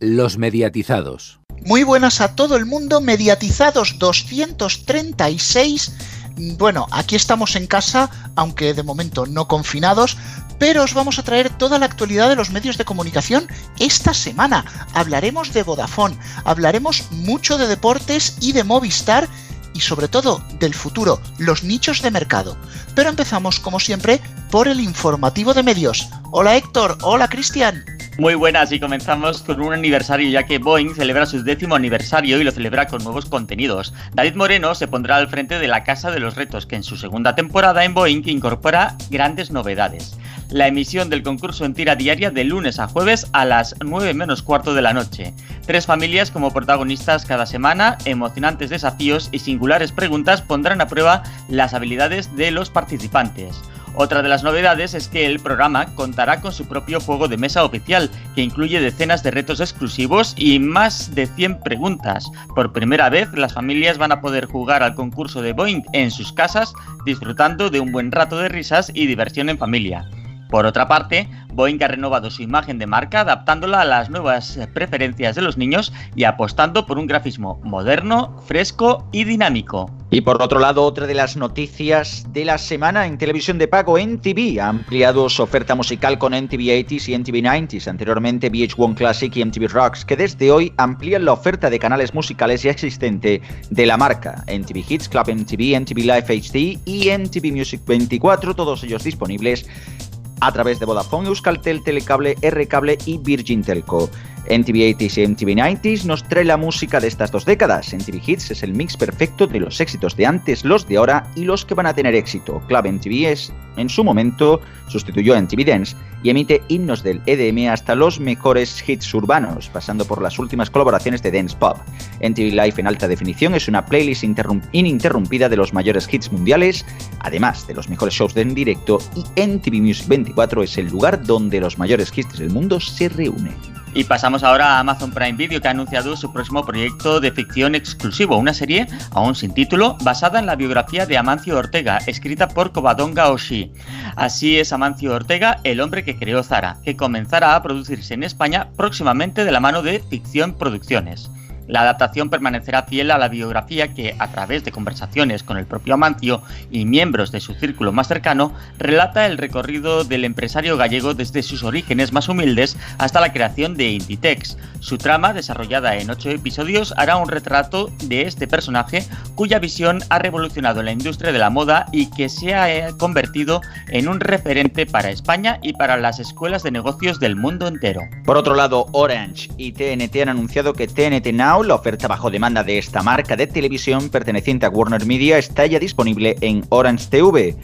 Los mediatizados. Muy buenas a todo el mundo, mediatizados 236. Bueno, aquí estamos en casa, aunque de momento no confinados, pero os vamos a traer toda la actualidad de los medios de comunicación esta semana. Hablaremos de Vodafone, hablaremos mucho de deportes y de Movistar y sobre todo del futuro, los nichos de mercado. Pero empezamos, como siempre, por el informativo de medios. Hola Héctor, hola Cristian. Muy buenas y comenzamos con un aniversario ya que Boeing celebra su décimo aniversario y lo celebra con nuevos contenidos. David Moreno se pondrá al frente de la Casa de los Retos que en su segunda temporada en Boeing incorpora grandes novedades. La emisión del concurso en tira diaria de lunes a jueves a las 9 menos cuarto de la noche. Tres familias como protagonistas cada semana, emocionantes desafíos y singulares preguntas pondrán a prueba las habilidades de los participantes. Otra de las novedades es que el programa contará con su propio juego de mesa oficial, que incluye decenas de retos exclusivos y más de 100 preguntas. Por primera vez, las familias van a poder jugar al concurso de Boeing en sus casas, disfrutando de un buen rato de risas y diversión en familia. Por otra parte, Boeing ha renovado su imagen de marca adaptándola a las nuevas preferencias de los niños y apostando por un grafismo moderno, fresco y dinámico. Y por otro lado, otra de las noticias de la semana en televisión de pago, NTV ha ampliado su oferta musical con NTV 80s y NTV 90s, anteriormente VH1 Classic y MTV Rocks, que desde hoy amplían la oferta de canales musicales ya existente de la marca. NTV Hits, Club MTV, NTV Live HD y NTV Music 24, todos ellos disponibles a través de Vodafone, Euskaltel, Telecable, R-Cable y Virgin Telco. NTV 80s y MTV 90s nos trae la música de estas dos décadas. NTV Hits es el mix perfecto de los éxitos de antes, los de ahora y los que van a tener éxito. Club MTV es, en su momento, sustituyó a MTV Dance y emite himnos del EDM hasta los mejores hits urbanos, pasando por las últimas colaboraciones de Dance Pop. NTV Live en alta definición es una playlist ininterrumpida de los mayores hits mundiales, además de los mejores shows en directo, y NTV Music 24 es el lugar donde los mayores hits del mundo se reúnen. Y pasamos ahora a Amazon Prime Video, que ha anunciado su próximo proyecto de ficción exclusivo, una serie, aún sin título, basada en la biografía de Amancio Ortega, escrita por Covadonga Oshii. Así es Amancio Ortega, el hombre que creó Zara, que comenzará a producirse en España próximamente de la mano de Ficción Producciones. La adaptación permanecerá fiel a la biografía que, a través de conversaciones con el propio Amancio y miembros de su círculo más cercano, relata el recorrido del empresario gallego desde sus orígenes más humildes hasta la creación de Inditex. Su trama, desarrollada en ocho episodios, hará un retrato de este personaje cuya visión ha revolucionado la industria de la moda y que se ha eh, convertido en un referente para España y para las escuelas de negocios del mundo entero. Por otro lado, Orange y TNT han anunciado que TNT Now la oferta bajo demanda de esta marca de televisión perteneciente a Warner Media, está ya disponible en Orange TV.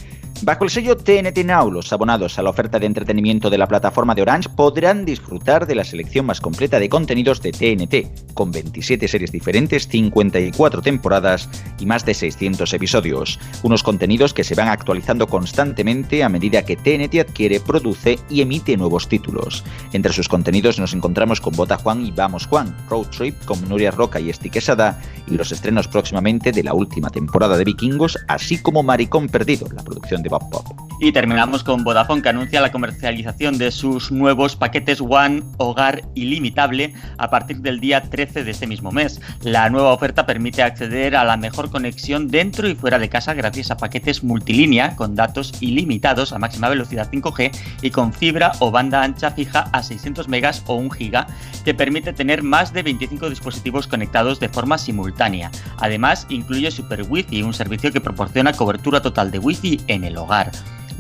Bajo el sello TNT Now, los abonados a la oferta de entretenimiento de la plataforma de Orange podrán disfrutar de la selección más completa de contenidos de TNT, con 27 series diferentes, 54 temporadas y más de 600 episodios. Unos contenidos que se van actualizando constantemente a medida que TNT adquiere, produce y emite nuevos títulos. Entre sus contenidos nos encontramos con Bota Juan y Vamos Juan, Road Trip con Nuria Roca y Esti Quesada y los estrenos próximamente de la última temporada de Vikingos, así como Maricón Perdido, la producción de y terminamos con Vodafone que anuncia la comercialización de sus nuevos paquetes One Hogar Ilimitable a partir del día 13 de este mismo mes. La nueva oferta permite acceder a la mejor conexión dentro y fuera de casa gracias a paquetes multilínea con datos ilimitados a máxima velocidad 5G y con fibra o banda ancha fija a 600 megas o 1 giga que permite tener más de 25 dispositivos conectados de forma simultánea. Además, incluye Super Wi-Fi, un servicio que proporciona cobertura total de Wi-Fi en el hogar.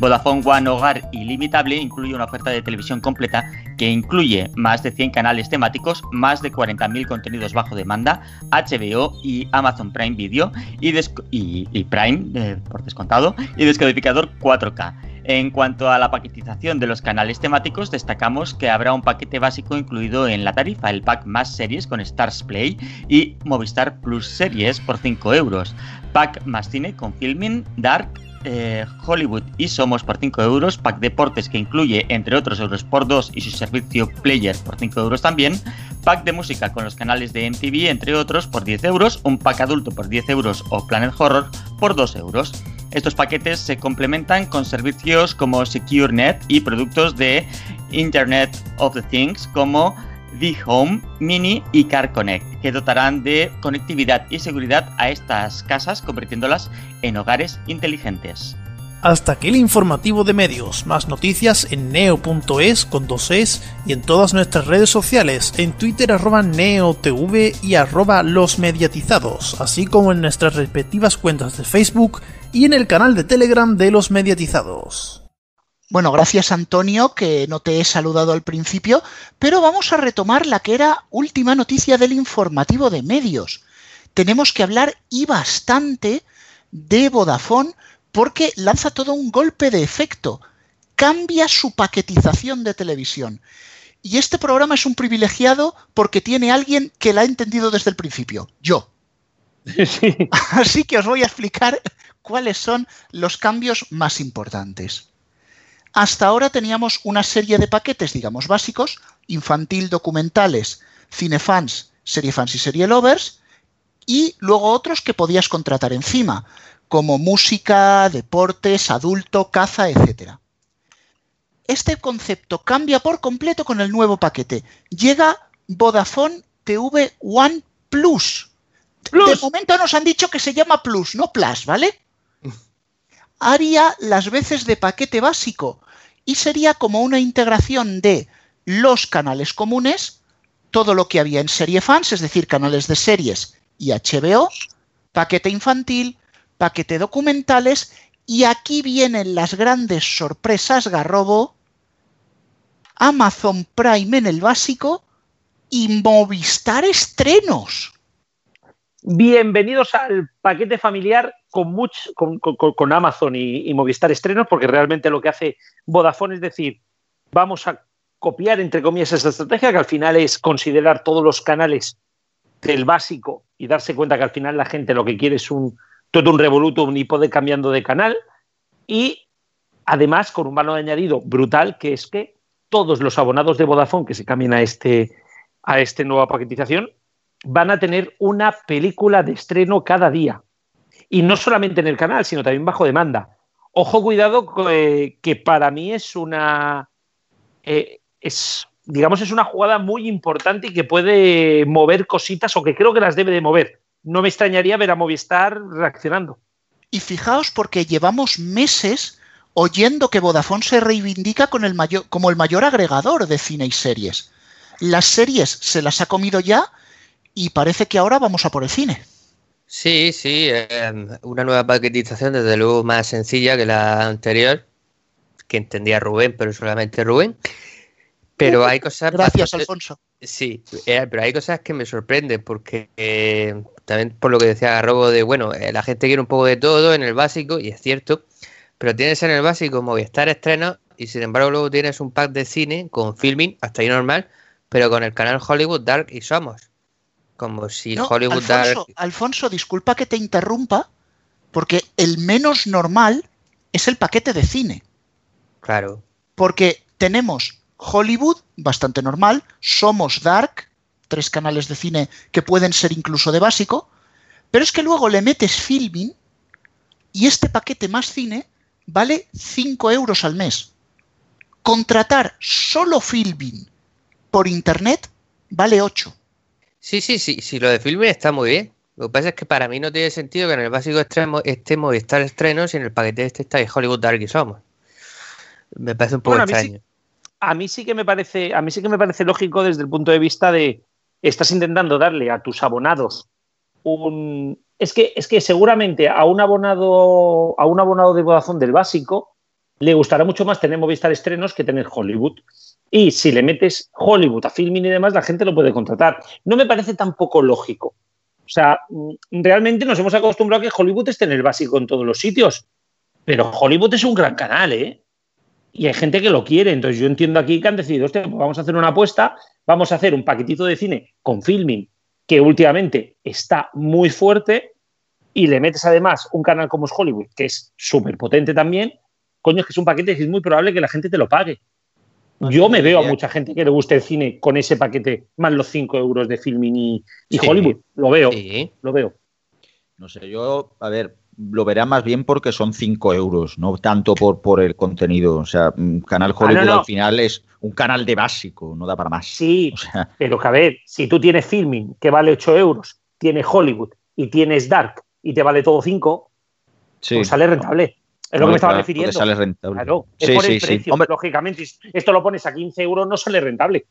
Vodafone One Hogar Ilimitable incluye una oferta de televisión completa que incluye más de 100 canales temáticos, más de 40.000 contenidos bajo demanda, HBO y Amazon Prime Video y, Prime, eh, por descontado, y descodificador 4K. En cuanto a la paquetización de los canales temáticos, destacamos que habrá un paquete básico incluido en la tarifa, el pack más series con Stars Play y Movistar Plus Series por 5 euros, pack más cine con Filming, Dark, eh, Hollywood y Somos por 5 euros, pack deportes que incluye entre otros Eurosport 2 y su servicio Player por 5 euros también, pack de música con los canales de MTV entre otros por 10 euros, un pack adulto por 10 euros o Planet Horror por 2 euros. Estos paquetes se complementan con servicios como SecureNet y productos de Internet of the Things como V-Home, Mini y Car Connect, que dotarán de conectividad y seguridad a estas casas, convirtiéndolas en hogares inteligentes. Hasta aquí el informativo de medios. Más noticias en neo.es con dos es y en todas nuestras redes sociales, en Twitter arroba neotv y arroba los mediatizados, así como en nuestras respectivas cuentas de Facebook y en el canal de Telegram de los mediatizados. Bueno, gracias Antonio, que no te he saludado al principio, pero vamos a retomar la que era última noticia del informativo de medios. Tenemos que hablar y bastante de Vodafone porque lanza todo un golpe de efecto, cambia su paquetización de televisión. Y este programa es un privilegiado porque tiene alguien que la ha entendido desde el principio, yo. Así que os voy a explicar cuáles son los cambios más importantes. Hasta ahora teníamos una serie de paquetes, digamos, básicos, infantil, documentales, cinefans, seriefans y serie lovers, y luego otros que podías contratar encima, como música, deportes, adulto, caza, etc. Este concepto cambia por completo con el nuevo paquete. Llega Vodafone TV One Plus. De momento nos han dicho que se llama Plus, no Plus, ¿vale? Haría las veces de paquete básico y sería como una integración de los canales comunes, todo lo que había en serie fans, es decir, canales de series y HBO, paquete infantil, paquete documentales y aquí vienen las grandes sorpresas, Garrobo, Amazon Prime en el básico y Movistar estrenos. Bienvenidos al paquete familiar con, con, Amazon y, Movistar estrenos, porque realmente lo que hace Vodafone es decir, vamos a copiar, entre comillas, esta estrategia, que al final es considerar todos los canales del básico y darse cuenta que al final la gente lo que quiere es un, todo un revolutum y poder cambiando de canal. Y además con un valor añadido brutal, que es que todos los abonados de Vodafone que se cambien a este a esta nueva paquetización van a tener una película de estreno cada día. Y no solamente en el canal, sino también bajo demanda. Ojo, cuidado, eh, que para mí es una. Eh, es, digamos, es una jugada muy importante y que puede mover cositas o que creo que las debe de mover no me extrañaría ver a Movistar reaccionando. Y fijaos porque llevamos meses oyendo que Vodafone se reivindica con el mayor, como el mayor agregador de cine y series. Las series se las ha comido ya y parece que ahora vamos a por el cine. Sí, sí, em, una nueva paquetización desde luego más sencilla que la anterior, que entendía Rubén, pero solamente Rubén. Pero uh, hay cosas... Gracias, Alfonso. Sí, eh, pero hay cosas que me sorprenden porque eh, también por lo que decía Garrobo de, bueno, eh, la gente quiere un poco de todo en el básico y es cierto, pero tienes en el básico Movistar estreno y sin embargo luego tienes un pack de cine con filming, hasta ahí normal, pero con el canal Hollywood Dark y Somos. Como si Hollywood Dark... Alfonso, disculpa que te interrumpa, porque el menos normal es el paquete de cine. Claro. Porque tenemos Hollywood, bastante normal, Somos Dark, tres canales de cine que pueden ser incluso de básico, pero es que luego le metes filming y este paquete más cine vale 5 euros al mes. Contratar solo filming por internet vale 8. Sí, sí, sí, sí, lo de filming está muy bien. Lo que pasa es que para mí no tiene sentido que en el básico extremo esté Movistar estrenos y en el paquete este está Hollywood Dark y Somos. Me parece un poco extraño a mí sí que me parece, a mí sí que me parece lógico desde el punto de vista de estás intentando darle a tus abonados un es que es que seguramente a un abonado a un abonado de Vodafone del básico le gustará mucho más tener Movistar estrenos que tener Hollywood. Y si le metes Hollywood a filming y demás, la gente lo puede contratar. No me parece tampoco lógico. O sea, mm, realmente nos hemos acostumbrado a que Hollywood esté en el básico en todos los sitios. Pero Hollywood es un gran canal, ¿eh? y hay gente que lo quiere. Entonces yo entiendo aquí que han decidido, pues vamos a hacer una apuesta, vamos a hacer un paquetito de cine con filming que últimamente está muy fuerte y le metes además un canal como es Hollywood, que es súper potente también, coño, es que es un paquete que es muy probable que la gente te lo pague. Yo me veo a mucha gente que le guste el cine con ese paquete, más los 5 euros de filming y, Hollywood. Lo veo, lo veo. No sé, yo, a ver, lo verá más bien porque son 5 euros, no tanto por, por el contenido. O sea, mm, Canal ah, Hollywood al final es un canal de básico, no da para más. Sí, pero que a ver, si tú tienes filming que vale 8 euros, tienes Hollywood y tienes Dark y te vale todo 5, pues sale rentable. Es lo que me estaba refiriendo. Sale rentable. Claro, es por el precio, lógicamente. Esto lo pones a 15 euros, no sale rentable.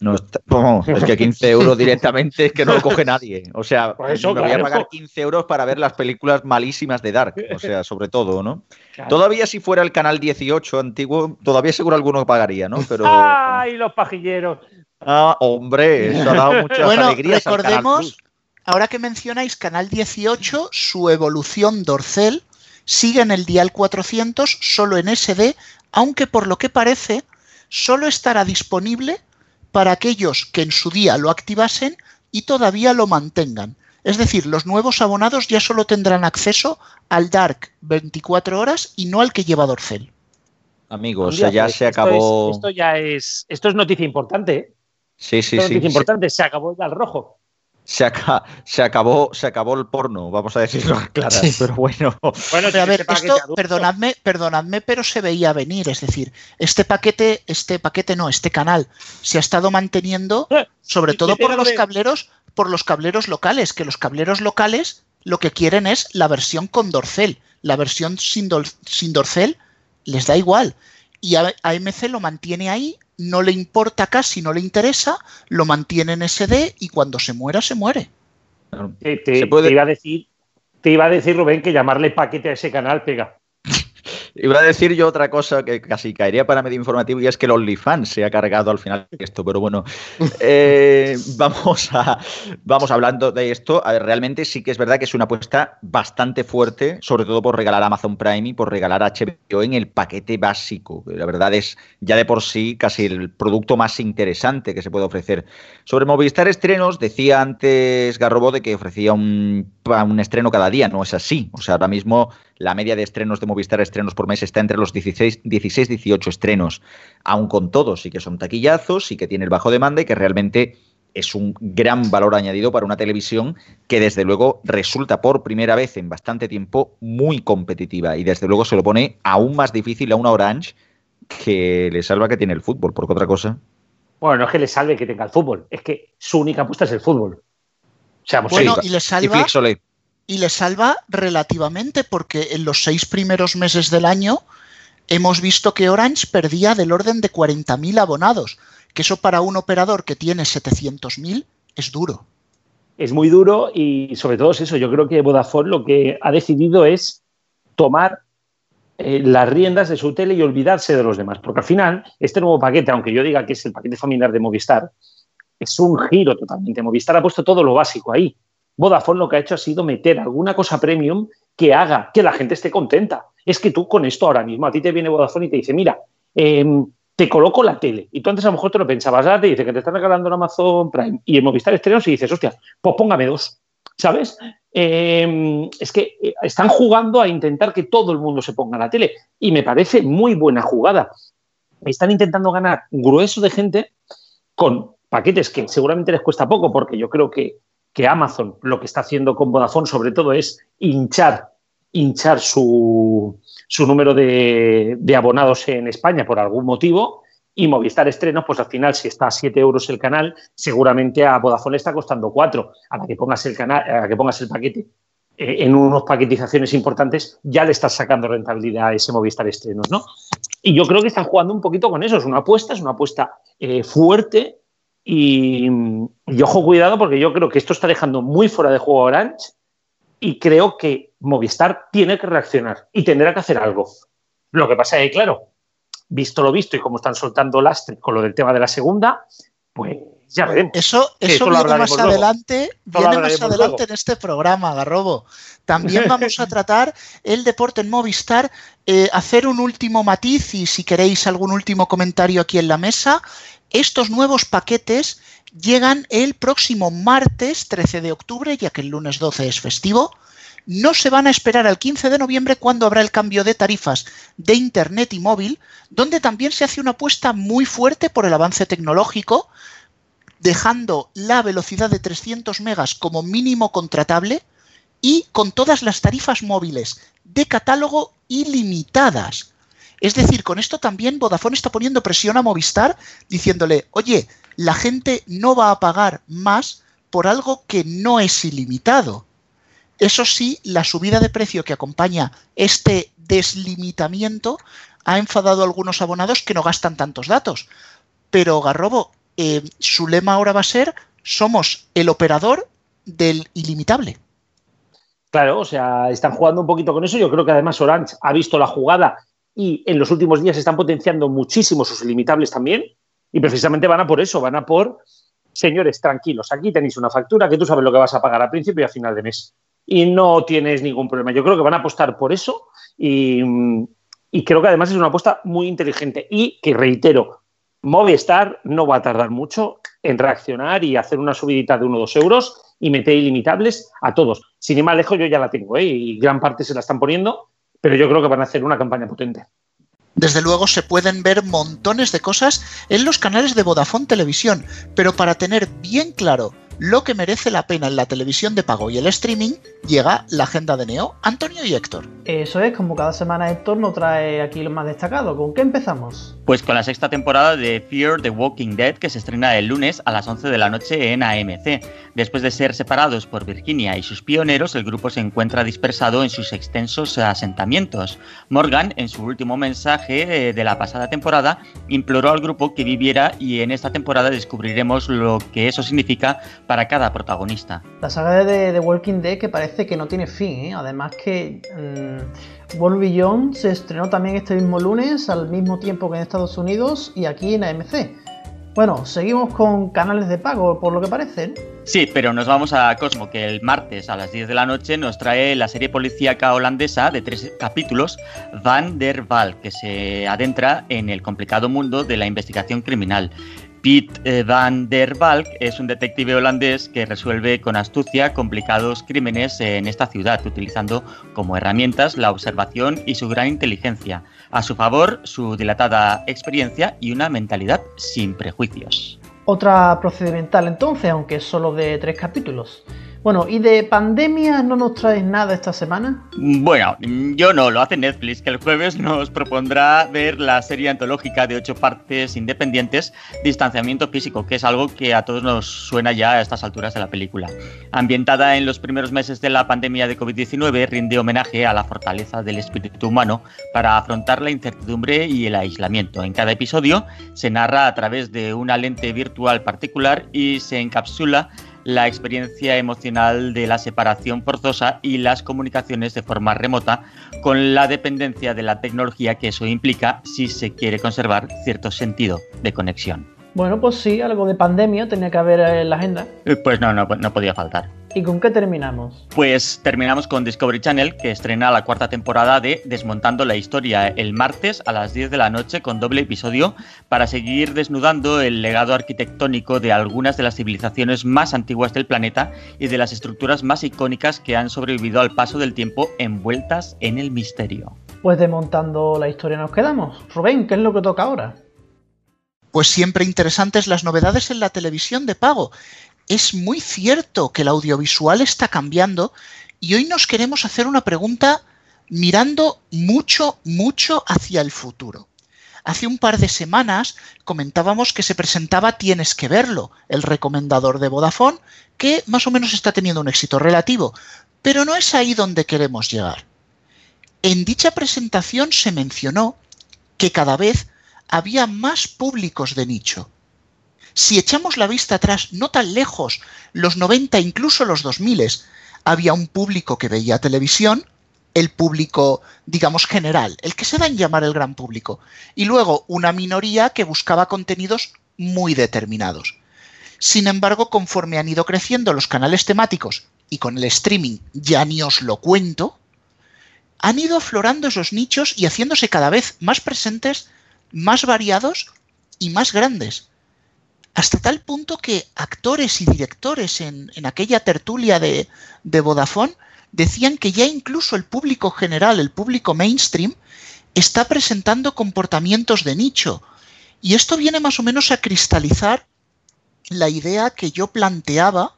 No es que 15 euros directamente es que no lo coge nadie. O sea, me voy a pagar 15 euros para ver las películas malísimas de Dark. O sea, sobre todo, ¿no? Todavía si fuera el canal 18 antiguo, todavía seguro alguno pagaría, ¿no? Pero. ¡Ay, los pajilleros! Ah, hombre, eso ha dado muchas bueno, alegrías recordemos, ahora que mencionáis Canal 18, su evolución dorcel sigue en el dial 400 solo en SD, aunque por lo que parece solo estará disponible para aquellos que en su día lo activasen y todavía lo mantengan. Es decir, los nuevos abonados ya solo tendrán acceso al Dark 24 horas y no al que lleva Dorcel. Amigos, ya se acabó. Esto, ya es, esto es noticia importante. ¿eh? Sí, sí, esto sí. Noticia importante, se acabó el rojo se, se, acabó, se acabó el porno, vamos a decirlo claro, pero bueno. Bueno, a ver, esto, perdonadme, perdonadme, pero se veía venir, es decir, este paquete, este paquete no, este canal se ha estado manteniendo, sobre todo por los cableros, por los cableros locales, que los cableros locales lo que quieren es la versión con dorcel, la versión sin, sin dorcel les da igual. Y AMC lo mantiene ahí no le importa casi, no le interesa, lo mantiene en SD y cuando se muera, se muere. Te, iba a decir, te iba a decir, Rubén, que llamarle paquete a ese canal pega. Iba a decir yo otra cosa que casi caería para medio informativo y es que el OnlyFans se ha cargado al final esto, pero bueno, eh, vamos, a, vamos hablando de esto. A ver, realmente sí que es verdad que es una apuesta bastante fuerte, sobre todo por regalar Amazon Prime y por regalar HBO en el paquete básico. La verdad es ya de por sí casi el producto más interesante que se puede ofrecer. Sobre Movistar Estrenos, decía antes Garrobo de que ofrecía un, un estreno cada día, no es así. O sea, ahora mismo la media de estrenos de Movistar estrenos por mes está entre los 16, 16 18 estrenos, aún con todos, y que son taquillazos y que tiene el bajo demanda y que realmente es un gran valor añadido para una televisión que desde luego resulta por primera vez en bastante tiempo muy competitiva y desde luego se lo pone aún más difícil a una Orange que le salva que tiene el fútbol, porque otra cosa. Bueno, no es que le salve que tenga el fútbol, es que su única apuesta es el fútbol. O sea, bueno, y le salva y le salva relativamente porque en los seis primeros meses del año hemos visto que Orange perdía del orden de 40.000 abonados, que eso para un operador que tiene 700.000 es duro. Es muy duro y sobre todo es eso, yo creo que Vodafone lo que ha decidido es tomar eh, las riendas de su tele y olvidarse de los demás, porque al final este nuevo paquete, aunque yo diga que es el paquete familiar de Movistar, es un giro totalmente. Movistar ha puesto todo lo básico ahí. Vodafone lo que ha hecho ha sido meter alguna cosa premium que haga que la gente esté contenta. Es que tú con esto ahora mismo, a ti te viene Vodafone y te dice, mira, em, te coloco la tele. Y tú antes a lo mejor te lo pensabas, ahora te dice que te están regalando en Amazon Prime y en Movistar Estrenos y dices, hostia, pues póngame dos. ¿Sabes? Em, es que eh, están jugando a intentar que todo el mundo se ponga la tele y me parece muy buena jugada. Están intentando ganar grueso de gente con paquetes que seguramente les cuesta poco porque yo creo que que Amazon lo que está haciendo con Vodafone sobre todo es hinchar, hinchar su, número de, abonados en España por algún motivo y Movistar Estrenos, pues al final si está a 7 euros el canal, seguramente a Vodafone le está costando 4. A la que pongas el, canal, a la que pongas el paquete eh, en unos paquetizaciones importantes, ya le estás sacando rentabilidad a ese Movistar Estrenos, ¿no? Y yo creo que están jugando un poquito con eso. Es una apuesta, es una apuesta eh, fuerte y, ojo, cuidado, porque yo creo que esto está dejando muy fuera de juego a Orange y creo que Movistar tiene que reaccionar y tendrá que hacer algo. Lo que pasa es que, claro, visto lo visto y como están soltando lastre con lo del tema de la segunda, pues ya veremos. Eso, eso viene más adelante, viene más adelante en este programa, Garrobo. También vamos a tratar el deporte en Movistar, eh, hacer un último matiz y si queréis algún último comentario aquí en la mesa, estos nuevos paquetes llegan el próximo martes 13 de octubre, ya que el lunes 12 es festivo. No se van a esperar al 15 de noviembre cuando habrá el cambio de tarifas de Internet y móvil, donde también se hace una apuesta muy fuerte por el avance tecnológico, dejando la velocidad de 300 megas como mínimo contratable y con todas las tarifas móviles de catálogo ilimitadas. Es decir, con esto también Vodafone está poniendo presión a Movistar diciéndole, oye, la gente no va a pagar más por algo que no es ilimitado. Eso sí, la subida de precio que acompaña este deslimitamiento ha enfadado a algunos abonados que no gastan tantos datos. Pero Garrobo, eh, su lema ahora va a ser, somos el operador del ilimitable. Claro, o sea, están jugando un poquito con eso. Yo creo que además Orange ha visto la jugada y en los últimos días están potenciando muchísimo sus ilimitables también. Y precisamente van a por eso, van a por, señores, tranquilos, aquí tenéis una factura que tú sabes lo que vas a pagar a principio y a final de mes. Y no tienes ningún problema. Yo creo que van a apostar por eso y, y creo que además es una apuesta muy inteligente. Y que reitero, Movistar no va a tardar mucho en reaccionar y hacer una subidita de 1 o 2 euros y meter ilimitables a todos. Sin ir más lejos, yo ya la tengo ¿eh? y gran parte se la están poniendo, pero yo creo que van a hacer una campaña potente. Desde luego se pueden ver montones de cosas en los canales de Vodafone Televisión, pero para tener bien claro lo que merece la pena en la televisión de pago y el streaming, llega la agenda de Neo, Antonio y Héctor. Eso es, como cada semana Héctor nos trae aquí lo más destacado. ¿Con qué empezamos? Pues con la sexta temporada de Fear the Walking Dead que se estrena el lunes a las 11 de la noche en AMC. Después de ser separados por Virginia y sus pioneros, el grupo se encuentra dispersado en sus extensos asentamientos. Morgan, en su último mensaje eh, de la pasada temporada, imploró al grupo que viviera y en esta temporada descubriremos lo que eso significa para cada protagonista. La saga de The Walking Dead que parece que no tiene fin, ¿eh? además que mmm, World Beyond se estrenó también este mismo lunes al mismo tiempo que en Estados Unidos y aquí en AMC. Bueno, seguimos con canales de pago, por lo que parece. Sí, pero nos vamos a Cosmo, que el martes a las 10 de la noche nos trae la serie policíaca holandesa de tres capítulos, Van der Waal, que se adentra en el complicado mundo de la investigación criminal. Piet eh, van der Valk es un detective holandés que resuelve con astucia complicados crímenes en esta ciudad, utilizando como herramientas la observación y su gran inteligencia. A su favor, su dilatada experiencia y una mentalidad sin prejuicios. Otra procedimental entonces, aunque solo de tres capítulos. Bueno, ¿y de pandemia no nos traes nada esta semana? Bueno, yo no, lo hace Netflix, que el jueves nos propondrá ver la serie antológica de ocho partes independientes, Distanciamiento Físico, que es algo que a todos nos suena ya a estas alturas de la película. Ambientada en los primeros meses de la pandemia de COVID-19, rinde homenaje a la fortaleza del espíritu humano para afrontar la incertidumbre y el aislamiento. En cada episodio se narra a través de una lente virtual particular y se encapsula la experiencia emocional de la separación forzosa y las comunicaciones de forma remota con la dependencia de la tecnología que eso implica si se quiere conservar cierto sentido de conexión. Bueno, pues sí, algo de pandemia tenía que haber en la agenda. Eh, Pues no, no, no podía faltar. ¿Y con qué terminamos? Pues terminamos con Discovery Channel, que estrena la cuarta temporada de Desmontando la Historia el martes a las 10 de la noche con doble episodio para seguir desnudando el legado arquitectónico de algunas de las civilizaciones más antiguas del planeta y de las estructuras más icónicas que han sobrevivido al paso del tiempo envueltas en el misterio. Pues desmontando la historia nos quedamos. Rubén, ¿qué es lo que toca ahora? Pues siempre interesantes las novedades en la televisión de pago. Es muy cierto que el audiovisual está cambiando y hoy nos queremos hacer una pregunta mirando mucho, mucho hacia el futuro. Hace un par de semanas comentábamos que se presentaba Tienes que verlo, el recomendador de Vodafone, que más o menos está teniendo un éxito relativo, pero no es ahí donde queremos llegar. En dicha presentación se mencionó que cada vez había más públicos de nicho. Si echamos la vista atrás, no tan lejos, los 90, incluso los 2000, había un público que veía televisión, el público, digamos, general, el que se da en llamar el gran público, y luego una minoría que buscaba contenidos muy determinados. Sin embargo, conforme han ido creciendo los canales temáticos, y con el streaming ya ni os lo cuento, han ido aflorando esos nichos y haciéndose cada vez más presentes, más variados y más grandes. Hasta tal punto que actores y directores en, aquella tertulia de, de Vodafone decían que ya incluso el público general, el público mainstream, está presentando comportamientos de nicho. Y esto viene más o menos a cristalizar la idea que yo planteaba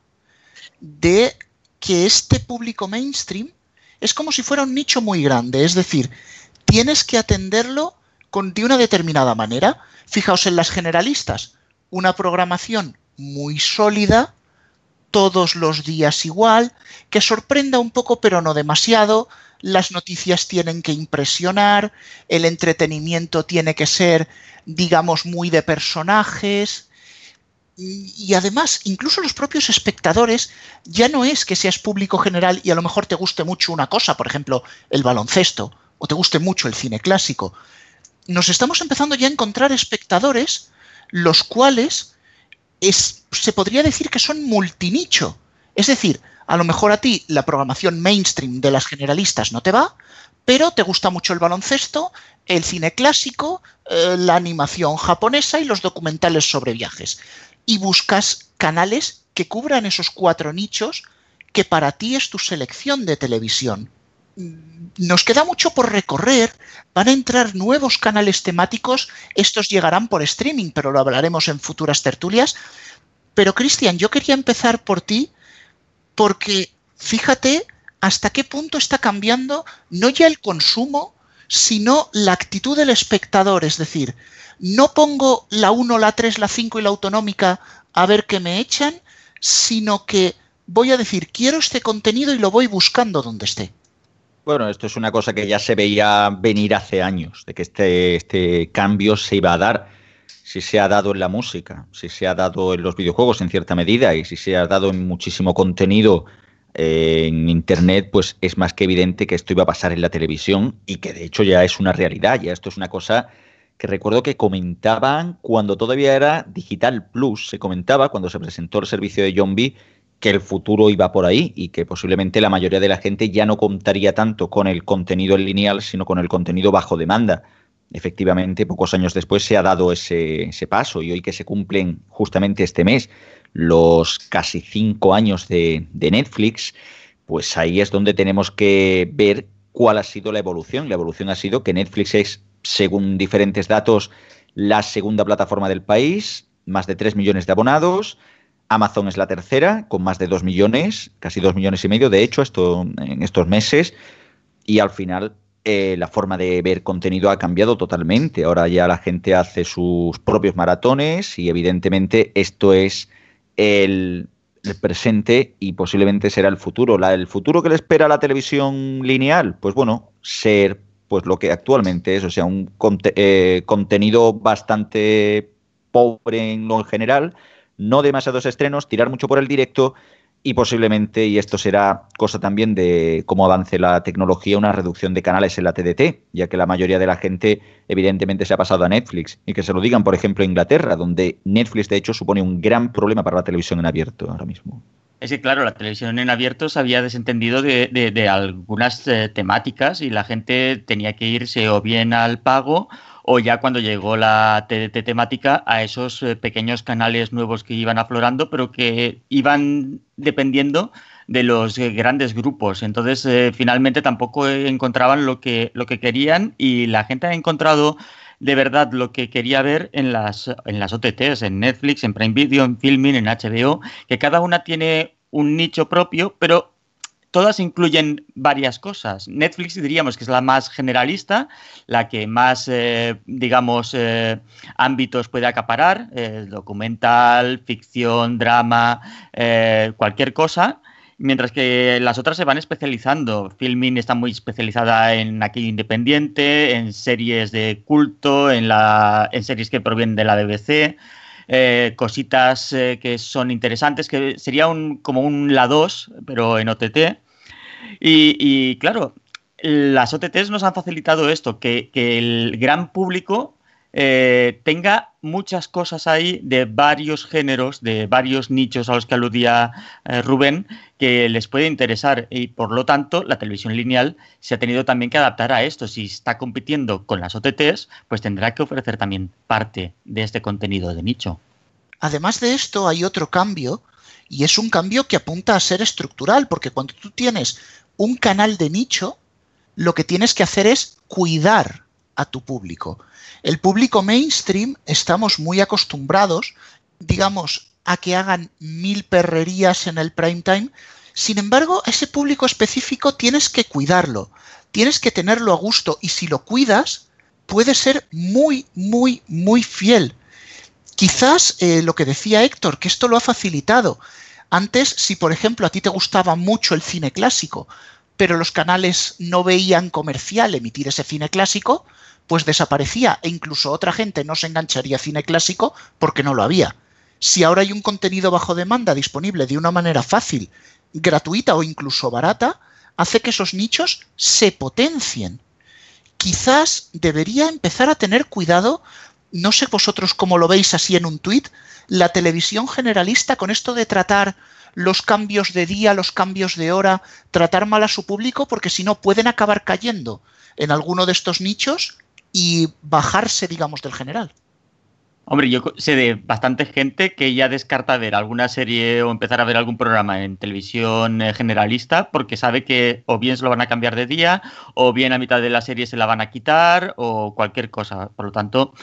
de que este público mainstream es como si fuera un nicho muy grande, es decir, tienes que atenderlo de una determinada manera. Fijaos en las generalistas, una programación muy sólida, todos los días igual, que sorprenda un poco pero no demasiado, las noticias tienen que impresionar, el entretenimiento tiene que ser, digamos, muy de personajes. Y, además, incluso los propios espectadores, ya no es que seas público general y a lo mejor te guste mucho una cosa, por ejemplo, el baloncesto, o te guste mucho el cine clásico. Nos estamos empezando ya a encontrar espectadores los cuales se podría decir que son multinicho. Es decir, a lo mejor a ti la programación mainstream de las generalistas no te va, pero te gusta mucho el baloncesto, el cine clásico, eh, la animación japonesa y los documentales sobre viajes. Y buscas canales que cubran esos cuatro nichos que para ti es tu selección de televisión. Mm, nos queda mucho por recorrer, van a entrar nuevos canales temáticos, estos llegarán por streaming, pero lo hablaremos en futuras tertulias. Pero Cristian, yo quería empezar por ti porque fíjate hasta qué punto está cambiando no ya el consumo, sino la actitud del espectador. Es decir, no pongo la 1, la 3, la 5 y la autonómica a ver qué me echan, sino que voy a decir, quiero este contenido y lo voy buscando donde esté. Bueno, esto es una cosa que ya se veía venir hace años, de que este, este cambio se iba a dar. Si se ha dado en la música, si se ha dado en los videojuegos en cierta medida y si se ha dado en muchísimo contenido eh, en Internet, pues es más que evidente que esto iba a pasar en la televisión y que de hecho ya es una realidad. Ya esto es una cosa que recuerdo que comentaban cuando todavía era Digital Plus, se comentaba cuando se presentó el servicio de B que el futuro iba por ahí y que posiblemente la mayoría de la gente ya no contaría tanto con el contenido lineal, sino con el contenido bajo demanda. Efectivamente, pocos años después se ha dado ese, paso y hoy que se cumplen justamente este mes los casi cinco años de, Netflix, pues ahí es donde tenemos que ver cuál ha sido la evolución. La evolución ha sido que Netflix es, según diferentes datos, la segunda plataforma del país, más de 3 millones de abonados, Amazon es la tercera, con más de 2 millones, casi 2 millones y medio, de hecho, esto, en estos meses. Y al final eh, la forma de ver contenido ha cambiado totalmente. Ahora ya la gente hace sus propios maratones y evidentemente esto es el, presente y posiblemente será el futuro. El futuro que le espera a la televisión lineal, pues bueno, ser pues lo que actualmente es, o sea, un eh, contenido bastante pobre en lo general, no demasiados estrenos, tirar mucho por el directo y posiblemente, y esto será cosa también de cómo avance la tecnología, una reducción de canales en la TDT, ya que la mayoría de la gente evidentemente se ha pasado a Netflix. Y que se lo digan, por ejemplo, Inglaterra, donde Netflix de hecho supone un gran problema para la televisión en abierto ahora mismo. Es que, claro, la televisión en abierto se había desentendido de, algunas eh, temáticas y la gente tenía que irse o bien al pago o ya cuando llegó la TDT temática a esos eh, pequeños canales nuevos que iban aflorando, pero que iban dependiendo de los eh, grandes grupos. Entonces, eh, finalmente tampoco encontraban lo que, lo que querían y la gente ha encontrado de verdad lo que quería ver en las, en las OTTs, en Netflix, en Prime Video, en Filming, en HBO, que cada una tiene un nicho propio, pero todas incluyen varias cosas. Netflix diríamos que es la más generalista, la que más, eh, digamos, eh, ámbitos puede acaparar, eh, documental, ficción, drama, cualquier cosa. Mientras que las otras se van especializando. Filming está muy especializada en aquello independiente, en series de culto, en, la, en series que provienen de la BBC. cositas que son interesantes, que sería un, como un La 2, pero en OTT. Y, claro, las OTTs nos han facilitado esto, que, el gran público eh, tenga muchas cosas ahí de varios géneros, de varios nichos a los que aludía eh, Rubén, que les puede interesar y por lo tanto la televisión lineal se ha tenido también que adaptar a esto. Si está compitiendo con las OTTs, pues tendrá que ofrecer también parte de este contenido de nicho. Además de esto hay otro cambio y es un cambio que apunta a ser estructural, porque cuando tú tienes un canal de nicho, lo que tienes que hacer es cuidar a tu público. El público mainstream estamos muy acostumbrados, digamos, a que hagan mil perrerías en el prime time. Sin embargo, ese público específico tienes que cuidarlo, tienes que tenerlo a gusto y si lo cuidas, puede ser muy, muy, muy fiel. Quizás eh, lo que decía Héctor, que esto lo ha facilitado. Antes, si por ejemplo a ti te gustaba mucho el cine clásico, pero los canales no veían comercial emitir ese cine clásico, pues desaparecía e incluso otra gente no se engancharía a cine clásico porque no lo había. Si ahora hay un contenido bajo demanda disponible de una manera fácil, gratuita o incluso barata, hace que esos nichos se potencien. Quizás debería empezar a tener cuidado, no sé vosotros cómo lo veis así en un tuit, la televisión generalista con esto de tratar los cambios de día, los cambios de hora, tratar mal a su público, porque si no pueden acabar cayendo en alguno de estos nichos y bajarse, digamos, del general. Hombre, yo sé de bastante gente que ya descarta ver alguna serie o empezar a ver algún programa en televisión eh, generalista porque sabe que o bien se lo van a cambiar de día o bien a mitad de la serie se la van a quitar o cualquier cosa. Por lo tanto,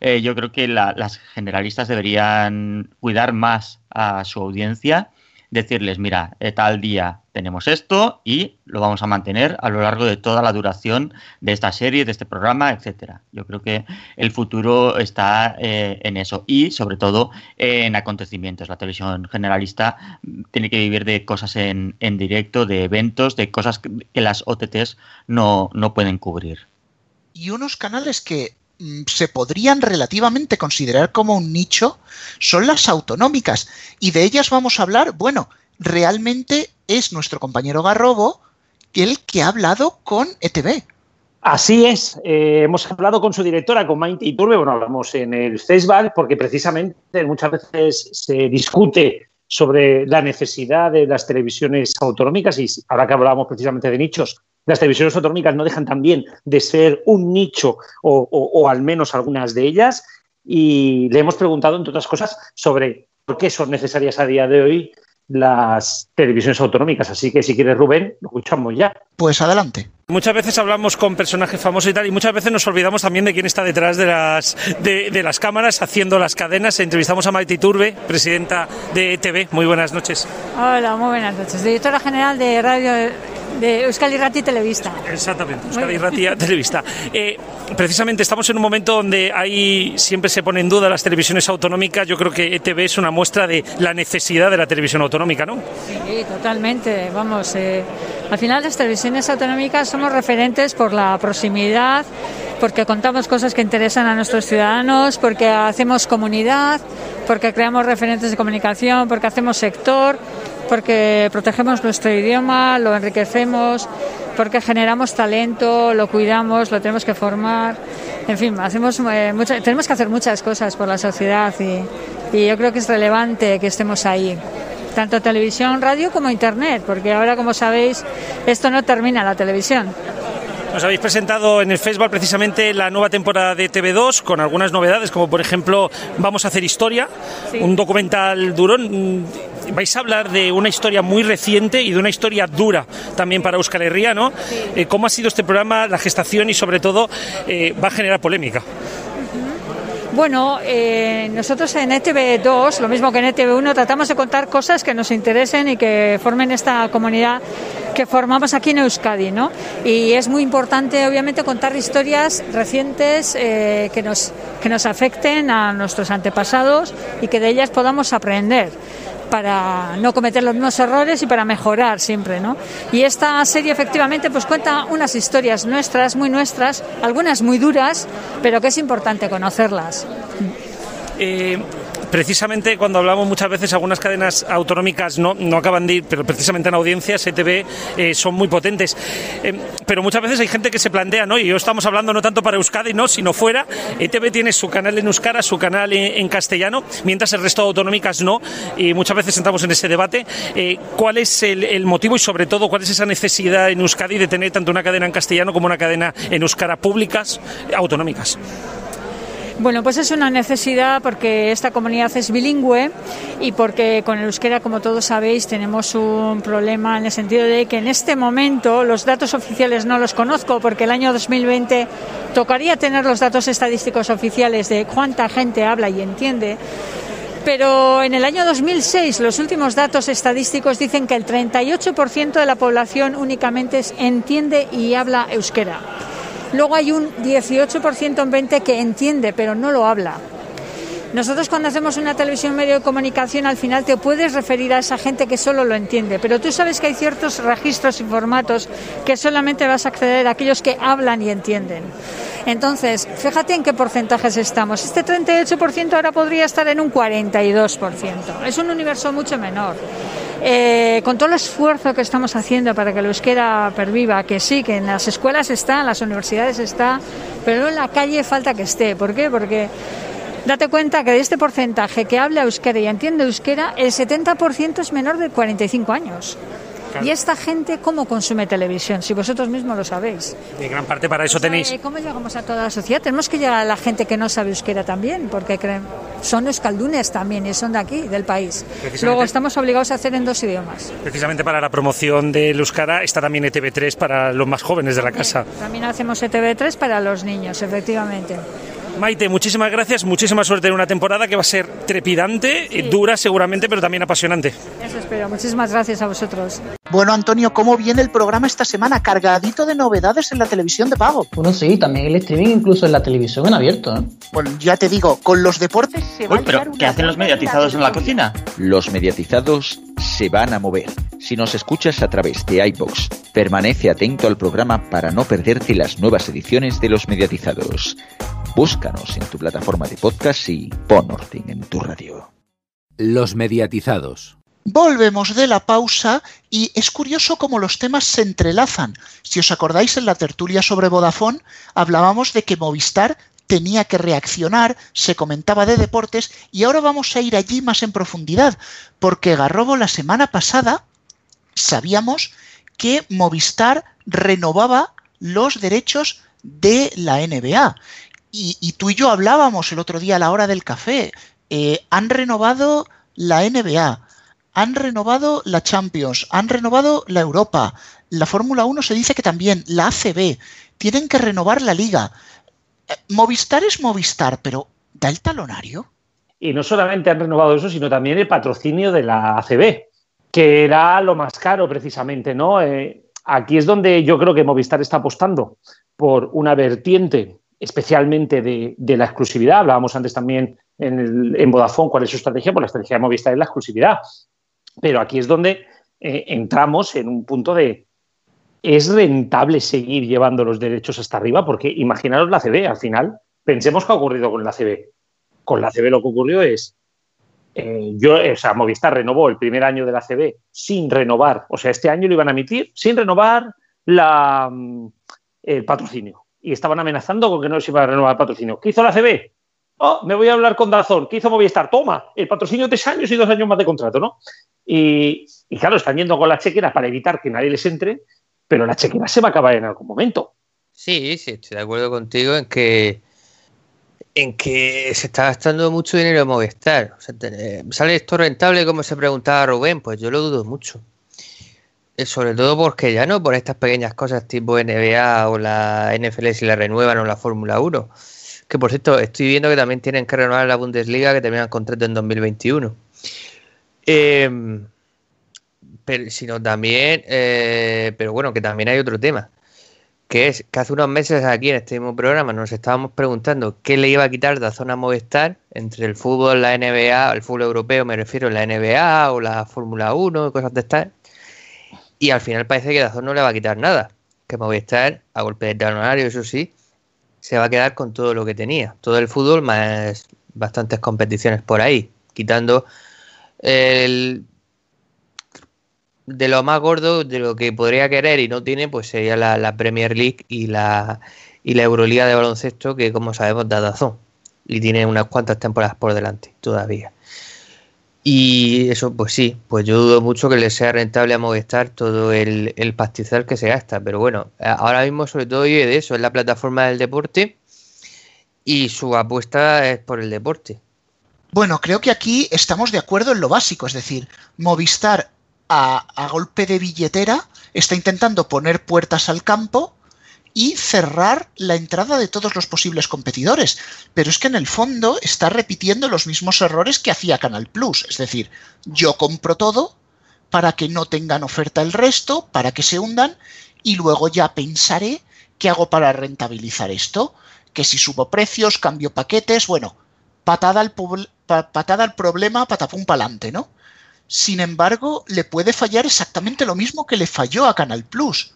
eh, yo creo que las generalistas deberían cuidar más a su audiencia decirles, mira, eh, tal día tenemos esto y lo vamos a mantener a lo largo de toda la duración de esta serie, de este programa, etcétera. Yo creo que el futuro está eh, en eso y sobre todo en acontecimientos. La televisión generalista tiene que vivir de cosas en, en directo, de eventos, de cosas que, las OTTs no, no pueden cubrir. Y unos canales que se podrían relativamente considerar como un nicho son las autonómicas. Y de ellas vamos a hablar, bueno, realmente es nuestro compañero Garrobo el que ha hablado con ETV. Así es, eh, hemos hablado con su directora, con Maite Iturbe, bueno, hablamos en el Facebook porque precisamente muchas veces se discute sobre la necesidad de las televisiones autonómicas y ahora que hablábamos precisamente de nichos, las televisiones autonómicas no dejan también de ser un nicho o, al menos algunas de ellas. Y le hemos preguntado, entre otras cosas, sobre por qué son necesarias a día de hoy las televisiones autonómicas. Así que si quieres, Rubén, lo escuchamos ya. Pues adelante. Muchas veces hablamos con personajes famosos y tal, y muchas veces nos olvidamos también de quién está detrás de las, de, las cámaras haciendo las cadenas. Entrevistamos a Maite Turbe, presidenta de ETV. Muy buenas noches. Hola, muy buenas noches. Directora general de Radio de Euskal Irrati Televista. Exactamente, Euskal Irrati Televista. Eh, precisamente estamos en un momento donde ahí siempre se pone en duda las televisiones autonómicas. Yo creo que ETV es una muestra de la necesidad de la televisión autonómica, ¿no? Sí, totalmente. Vamos, eh, al final las televisiones autonómicas somos referentes por la proximidad, porque contamos cosas que interesan a nuestros ciudadanos, porque hacemos comunidad, porque creamos referentes de comunicación, porque hacemos sector porque protegemos nuestro idioma, lo enriquecemos, porque generamos talento, lo cuidamos, lo tenemos que formar. En fin, hacemos eh, tenemos que hacer muchas cosas por la sociedad y, y yo creo que es relevante que estemos ahí tanto televisión, radio como internet, porque ahora, como sabéis, esto no termina la televisión. Nos habéis presentado en el Facebook precisamente la nueva temporada de TV2 con algunas novedades, como por ejemplo Vamos a hacer historia, un documental durón. Vais a hablar de una historia muy reciente y de una historia dura también para Euskal Herria, ¿no? Eh, ¿Cómo ha sido este programa, la gestación y sobre todo eh, va a generar polémica? Bueno, eh, nosotros en ETV2, lo mismo que en ETV1, tratamos de contar cosas que nos interesen y que formen esta comunidad que formamos aquí en Euskadi, ¿no? Y es muy importante, obviamente, contar historias recientes eh, que, nos, que nos afecten a nuestros antepasados y que de ellas podamos aprender para no cometer los mismos errores y para mejorar siempre, ¿no? Y esta serie efectivamente pues cuenta unas historias nuestras, muy nuestras, algunas muy duras, pero que es importante conocerlas. Eh, precisamente cuando hablamos muchas veces, algunas cadenas autonómicas no, no acaban de ir, pero precisamente en audiencias, ETV, eh, son muy potentes. Eh, pero muchas veces hay gente que se plantea, ¿no? Y yo estamos hablando no tanto para Euskadi, no, sino fuera. ETV tiene su canal en Euskara, su canal en, castellano, mientras el resto de autonómicas no. Y muchas veces entramos en ese debate. Eh, ¿Cuál es el, el, motivo y, sobre todo, cuál es esa necesidad en Euskadi de tener tanto una cadena en castellano como una cadena en Euskara públicas autonómicas? Bueno, pues es una necesidad porque esta comunidad es bilingüe y porque con el euskera, como todos sabéis, tenemos un problema en el sentido de que en este momento los datos oficiales no los conozco porque el año 2020 tocaría tener los datos estadísticos oficiales de cuánta gente habla y entiende. Pero en el año 2006 los últimos datos estadísticos dicen que el 38% de la población únicamente entiende y habla euskera. Luego hay un 18% en 20 que entiende, pero no lo habla. Nosotros cuando hacemos una televisión medio de comunicación al final te puedes referir a esa gente que solo lo entiende, pero tú sabes que hay ciertos registros y formatos que solamente vas a acceder a aquellos que hablan y entienden. Entonces, fíjate en qué porcentajes estamos. Este 38% ahora podría estar en un 42%. Es un universo mucho menor. Eh, con todo el esfuerzo que estamos haciendo para que el euskera perviva, que sí, que en las escuelas está, en las universidades está, pero en la calle falta que esté. ¿Por qué? Porque Date cuenta que de este porcentaje que habla euskera y entiende euskera, el 70% es menor de 45 años. ¿Y esta gente cómo consume televisión? Si vosotros mismos lo sabéis. En gran parte para eso tenéis. ¿Cómo llegamos a toda la sociedad? Tenemos que llegar a la gente que no sabe euskera también, porque creen, son euskaldunes también y son de aquí, del país. Luego estamos obligados a hacer en dos idiomas. Precisamente para la promoción del euskara está también ETV3 para los más jóvenes de la casa. También hacemos ETV3 para los niños, efectivamente. Maite, muchísimas gracias, muchísima suerte en una temporada que va a ser trepidante, dura seguramente, pero también apasionante. Eso espero, muchísimas gracias a vosotros. Bueno, Antonio, ¿cómo viene el programa esta semana? Cargadito de novedades en la televisión de pago. Bueno, sí, también el streaming, incluso en la televisión en abierto. ¿eh? Bueno, ya te digo, con los deportes se va Uy, pero ¿qué hacen los mediatizados en la cocina? Los mediatizados se van a mover. Si nos escuchas a través de iBox, permanece atento al programa para no perderte las nuevas ediciones de los mediatizados. Búscanos en tu plataforma de podcast y pon orden en tu radio. Los mediatizados. Volvemos de la pausa y es curioso cómo los temas se entrelazan. Si os acordáis en la tertulia sobre Vodafone hablábamos de que Movistar tenía que reaccionar, se comentaba de deportes y ahora vamos a ir allí más en profundidad, porque Garrobo la semana pasada sabíamos que Movistar renovaba los derechos de la NBA. Y, tú y yo hablábamos el otro día a la hora del café. Eh, han renovado la NBA, han renovado la Champions, han renovado la Europa, la Fórmula 1 se dice que también, la ACB, tienen que renovar la liga. Eh, Movistar es Movistar, pero ¿da el talonario? Y no solamente han renovado eso, sino también el patrocinio de la ACB, que era lo más caro precisamente, ¿no? Eh, aquí es donde yo creo que Movistar está apostando por una vertiente especialmente de, la exclusividad. Hablábamos antes también en, en, Vodafone cuál es su estrategia, pues la estrategia de Movistar es la exclusividad. Pero aquí es donde eh, entramos en un punto de ¿es rentable seguir llevando los derechos hasta arriba? Porque imaginaros la CB, al final, pensemos qué ha ocurrido con la CB. Con la CB lo que ocurrió es, eh, yo, o sea, Movistar renovó el primer año de la CB sin renovar, o sea, este año lo iban a emitir sin renovar la, mm, el patrocinio y estaban amenazando con que no se iba a renovar el patrocinio. ¿Qué hizo la CB? Oh, me voy a hablar con Dazón. ¿Qué hizo Movistar? Toma, el patrocinio tres años y dos años más de contrato, ¿no? Y, claro, están yendo con la chequera para evitar que nadie les entre, pero la chequera se va a acabar en algún momento. Sí, sí, estoy de acuerdo contigo en que en que se está gastando mucho dinero en Movistar. ¿Sale esto rentable como se preguntaba Rubén? Pues yo lo dudo mucho. Eh, sobre todo porque ya no por estas pequeñas cosas tipo NBA o la NFL si la renuevan o la Fórmula 1. Que por cierto, estoy viendo que también tienen que renovar la Bundesliga que termina el contrato en 2021. Em, pero, sino también, eh, pero bueno, que también hay otro tema. Que es que hace unos meses aquí en este mismo programa nos estábamos preguntando qué le iba a quitar de zona Movistar entre el fútbol, la NBA, el fútbol europeo, me refiero, la NBA o la Fórmula 1, cosas de estas y al final parece que Dazón no le va a quitar nada. Que Movistar, a golpe de talonario, eso sí, se va a quedar con todo lo que tenía. Todo el fútbol más bastantes competiciones por ahí. Quitando el, de lo más gordo, de lo que podría querer y no tiene, pues sería la, Premier League y la, y la Euroliga de baloncesto, que como sabemos da Dazón. Y tiene unas cuantas temporadas por delante todavía. Y eso, pues sí, pues yo dudo mucho que le sea rentable a Movistar todo el, pastizal que se gasta. Pero bueno, ahora mismo sobre todo de eso, es la plataforma del deporte y su apuesta es por el deporte. Bueno, creo que aquí estamos de acuerdo en lo básico, es decir, Movistar a, a golpe de billetera está intentando poner puertas al campo y cerrar la entrada de todos los posibles competidores. Pero es que en el fondo está repitiendo los mismos errores que hacía Canal Plus. Es decir, yo compro todo para que no tengan oferta el resto, para que se hundan y luego ya pensaré ¿qué hago para rentabilizar esto? Que si subo precios, cambio paquetes, bueno, patada al, patada al problema, patapum pa'lante, ¿no? Sin embargo, le puede fallar exactamente lo mismo que le falló a Canal Plus,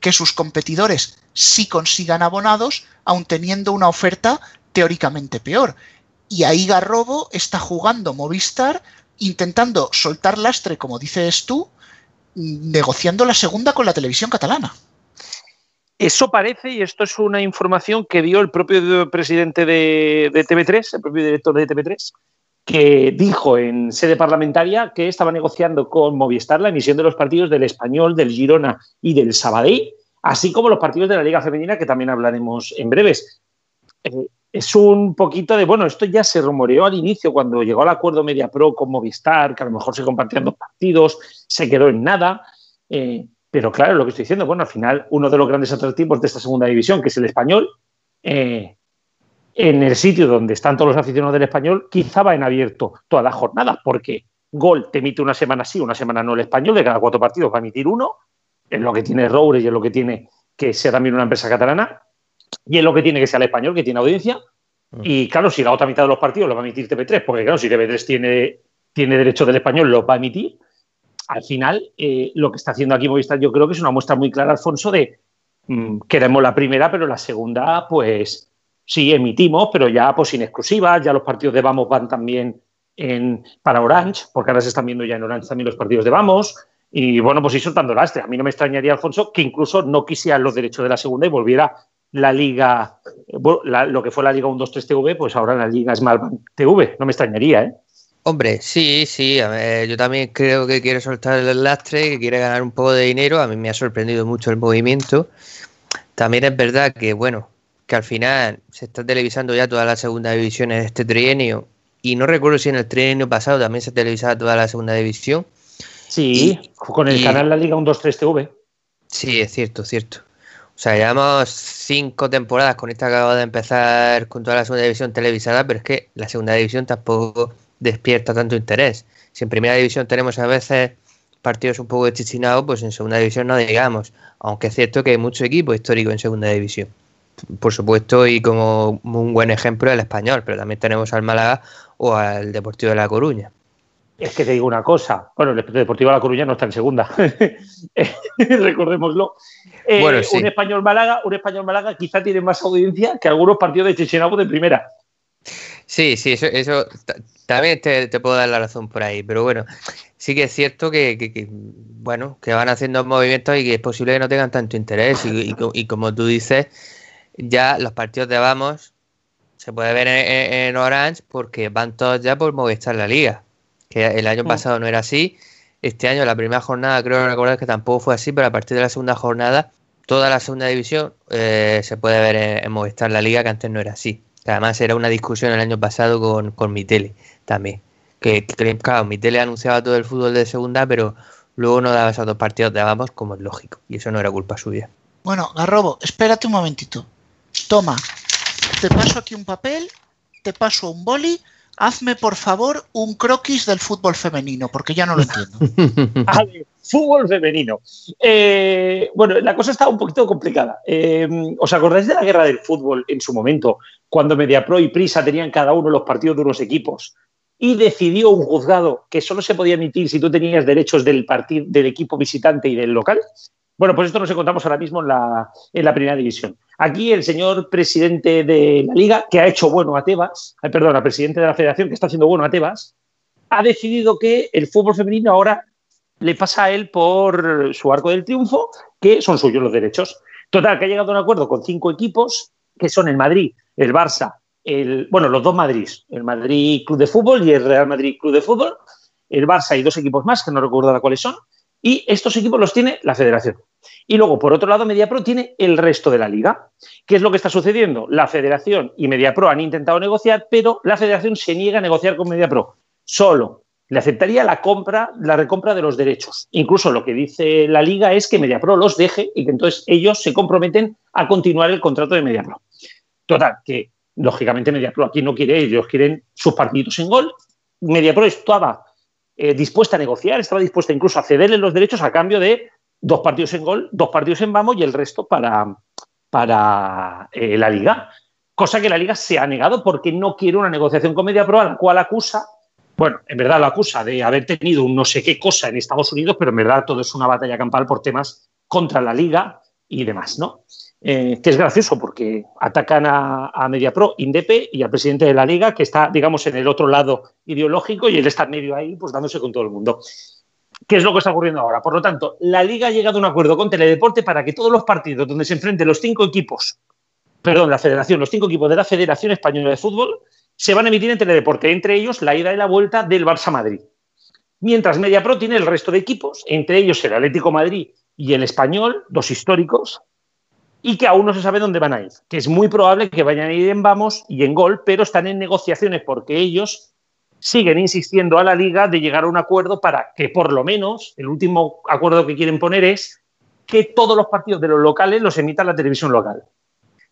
que sus competidores sí consigan abonados, aun teniendo una oferta teóricamente peor. Y ahí Garrobo está jugando Movistar, intentando soltar lastre, como dices tú, negociando la segunda con la televisión catalana. Eso parece, y esto es una información que dio el propio presidente de, de TV3, el propio director de TV3, que dijo en sede parlamentaria que estaba negociando con Movistar la emisión de los partidos del Español, del Girona y del Sabadell, así como los partidos de la Liga Femenina, que también hablaremos en breves. Eh, es un poquito de, bueno, esto ya se rumoreó al inicio cuando llegó al acuerdo MediaPro con Movistar, que a lo mejor se compartían dos partidos, se quedó en nada. Eh, pero claro, lo que estoy diciendo, bueno, al final uno de los grandes atractivos de esta segunda división, que es el español, eh, en el sitio donde están todos los aficionados del español, quizá va en abierto todas las jornadas, porque Gol te emite una semana sí, una semana no el español, de cada cuatro partidos va a emitir uno, es lo que tiene Roures y es lo que tiene que sea también una empresa catalana, y es lo que tiene que ser el español, que tiene audiencia. Mm. Y claro, si la otra mitad de los partidos lo va a emitir TV3, porque claro, si TV3 tiene, tiene derecho del español, lo va a emitir, al final, eh, lo que está haciendo aquí Movistar yo creo que es una muestra muy clara, Alfonso, de mm, queremos la primera, pero la segunda, pues sí, emitimos, pero ya pues sin exclusivas, ya los partidos de Vamos van también en, para Orange, porque ahora se están viendo ya en Orange también los partidos de Vamos, y bueno, pues ir soltando lastre. A mí no me extrañaría, Alfonso, que incluso no quisieran los derechos de la segunda y volviera la liga, lo que fue la liga 1-2-3 TV, pues ahora la liga Smallbank TV, no me extrañaría, ¿eh? Hombre, sí, sí, yo también creo que quiere soltar el lastre, que quiere ganar un poco de dinero, a mí me ha sorprendido mucho el movimiento. También es verdad que, bueno, que al final se está televisando ya toda la segunda división en este trienio, y no recuerdo si en el trienio pasado también se televisaba toda la segunda división. Sí, con el canal La Liga 1-2-3 TV. Sí, es cierto, es cierto. O sea, llevamos cinco temporadas con esta acaba de empezar con toda la segunda división televisada, pero es que la segunda división tampoco despierta tanto interés. Si en primera división tenemos a veces partidos un poco deschinados, pues en segunda división no digamos, aunque es cierto que hay mucho equipo histórico en segunda división. Por supuesto, y como un buen ejemplo el español, pero también tenemos al Málaga o al Deportivo de La Coruña. Es que te digo una cosa, bueno, el Deportivo de La Coruña no está en segunda, recordémoslo. Eh, un español Málaga, un español Málaga quizá tiene más audiencia que algunos partidos de Chichinabo de primera. Sí, sí, eso, también te, puedo dar la razón por ahí, pero bueno, sí que es cierto que, bueno, que van haciendo movimientos y que es posible que no tengan tanto interés y, como tú dices, ya los partidos de Vamos se puede ver en, Orange porque van todos ya por Movistar la liga, que el año mm. pasado no era así, este año la primera jornada creo recordar que tampoco fue así, pero a partir de la segunda jornada toda la segunda división eh, se puede ver en, en Movistar la liga que antes no era así además era una discusión el año pasado con, con Mitele también. Que, que, claro, Mitele anunciaba todo el fútbol de segunda, pero luego no daba esos dos partidos de vamos como es lógico. Y eso no era culpa suya. Bueno, Garrobo, espérate un momentito. Toma, te paso aquí un papel, te paso un boli hazme por favor un croquis del fútbol femenino, porque ya no lo entiendo. fútbol femenino. Eh, bueno, la cosa está un poquito complicada. Eh, ¿Os acordáis de la guerra del fútbol en su momento, cuando Mediapro y Prisa tenían cada uno los partidos de unos equipos? Y decidió un juzgado que solo se podía emitir si tú tenías derechos del, del equipo visitante y del local. Bueno, pues esto nos encontramos ahora mismo en la, en la primera división. Aquí el señor presidente de la liga, que ha hecho bueno a Tebas, eh, perdón, el presidente de la federación, que está haciendo bueno a Tebas, ha decidido que el fútbol femenino ahora le pasa a él por su arco del triunfo, que son suyos los derechos. Total, que ha llegado a un acuerdo con cinco equipos, que son el Madrid, el Barça, el, bueno, los dos Madrid, el Madrid Club de Fútbol y el Real Madrid Club de Fútbol, el Barça y dos equipos más, que no recuerdo cuáles son, y estos equipos los tiene la federación. Y luego, por otro lado, MediaPro tiene el resto de la liga. ¿Qué es lo que está sucediendo? La federación y MediaPro han intentado negociar, pero la federación se niega a negociar con MediaPro. Solo le aceptaría la compra, la recompra de los derechos. Incluso lo que dice la liga es que MediaPro los deje y que entonces ellos se comprometen a continuar el contrato de MediaPro. Total, que lógicamente MediaPro aquí no quiere, ellos quieren sus partidos en gol. MediaPro estaba eh, dispuesta a negociar, estaba dispuesta incluso a cederle los derechos a cambio de dos partidos en gol, dos partidos en vamos y el resto para, para eh, la liga, cosa que la liga se ha negado porque no quiere una negociación con MediaPro a la cual acusa, bueno, en verdad lo acusa de haber tenido un no sé qué cosa en Estados Unidos, pero en verdad todo es una batalla campal por temas contra la liga y demás, ¿no? Eh, que es gracioso porque atacan a, MediaPro, Indepe y al presidente de la liga, que está, digamos, en el otro lado ideológico y él está medio ahí, pues dándose con todo el mundo. ¿Qué es lo que está ocurriendo ahora? Por lo tanto, la liga ha llegado a un acuerdo con Teledeporte para que todos los partidos donde se enfrenten los cinco equipos, perdón, la federación, los cinco equipos de la Federación Española de Fútbol, se van a emitir en Teledeporte, entre ellos la ida y la vuelta del Barça Madrid. Mientras MediaPro tiene el resto de equipos, entre ellos el Atlético Madrid y el Español, dos históricos, y que aún no se sabe dónde van a ir. Que es muy probable que vayan a ir en Vamos y en Gol, pero están en negociaciones porque ellos siguen insistiendo a la liga de llegar a un acuerdo para que por lo menos el último acuerdo que quieren poner es que todos los partidos de los locales los emita la televisión local.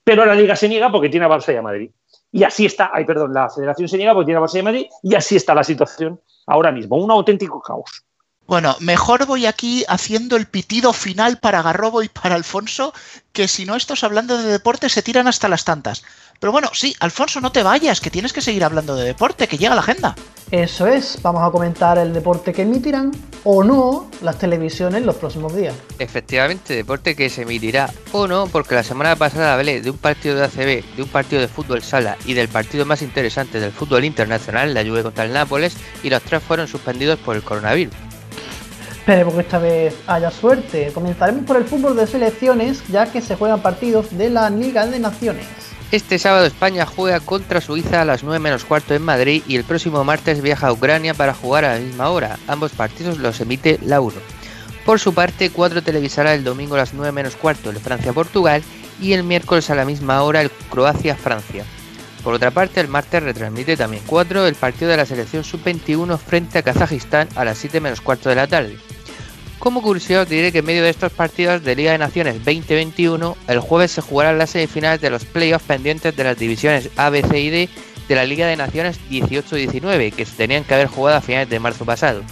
Pero la liga se niega porque tiene a Barça y a Madrid. Y así está, ay, perdón, la federación se niega porque tiene a Barça y a Madrid y así está la situación ahora mismo, un auténtico caos. Bueno, mejor voy aquí haciendo el pitido final para Garrobo y para Alfonso, que si no estos hablando de deporte se tiran hasta las tantas. Pero bueno, sí, Alfonso, no te vayas, que tienes que seguir hablando de deporte, que llega la agenda. Eso es, vamos a comentar el deporte que emitirán o no las televisiones los próximos días. Efectivamente, deporte que se emitirá o no, porque la semana pasada hablé de un partido de ACB, de un partido de fútbol sala y del partido más interesante del fútbol internacional, la Juve contra el Nápoles, y los tres fueron suspendidos por el coronavirus. Esperemos que esta vez haya suerte. Comenzaremos por el fútbol de selecciones, ya que se juegan partidos de la Liga de Naciones. Este sábado España juega contra Suiza a las 9 menos cuarto en Madrid y el próximo martes viaja a Ucrania para jugar a la misma hora. Ambos partidos los emite la 1. Por su parte, 4 televisará el domingo a las 9 menos cuarto el Francia-Portugal y el miércoles a la misma hora el Croacia-Francia. Por otra parte, el martes retransmite también 4 el partido de la selección sub-21 frente a Kazajistán a las 7 menos cuarto de la tarde. Como curiosidad os diré que en medio de estos partidos de Liga de Naciones 2021, el jueves se jugarán las semifinales de los playoffs pendientes de las divisiones A, B, C y D de la Liga de Naciones 18-19, que se tenían que haber jugado a finales de marzo pasado.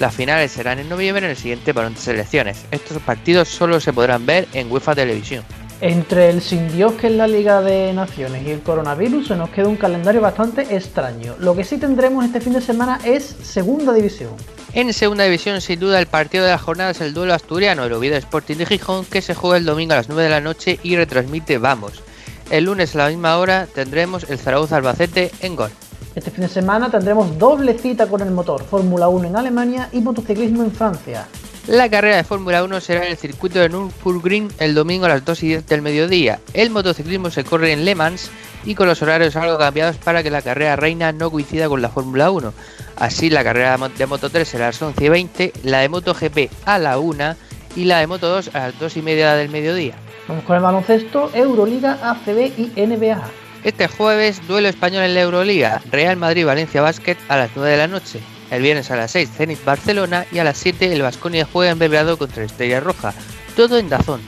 Las finales serán en noviembre en el siguiente parón de selecciones. Estos partidos solo se podrán ver en UEFA Televisión. Entre el sin Dios que es la Liga de Naciones y el coronavirus se nos queda un calendario bastante extraño. Lo que sí tendremos este fin de semana es Segunda División. En Segunda División, sin duda, el partido de la jornada es el duelo asturiano, el Oviedo Sporting de Gijón, que se juega el domingo a las 9 de la noche y retransmite Vamos. El lunes a la misma hora tendremos el Zaragoza Albacete en Gol. Este fin de semana tendremos doble cita con el motor, Fórmula 1 en Alemania y motociclismo en Francia. La carrera de Fórmula 1 será en el circuito de Nürburgring el domingo a las 2 y 10 del mediodía. El motociclismo se corre en Le Mans y con los horarios algo cambiados para que la carrera reina no coincida con la Fórmula 1. Así la carrera de Moto 3 será a las 11 y 20, la de Moto GP a la 1 y la de Moto 2 a las 2 y media del mediodía. Vamos con el baloncesto, Euroliga, ACB y NBA. Este jueves, duelo español en la Euroliga, Real Madrid-Valencia Basket a las 9 de la noche. El viernes a las 6, Zenit Barcelona y a las 7 el Vasconia juega en Belgrado contra Estrella Roja. Todo en Dazón.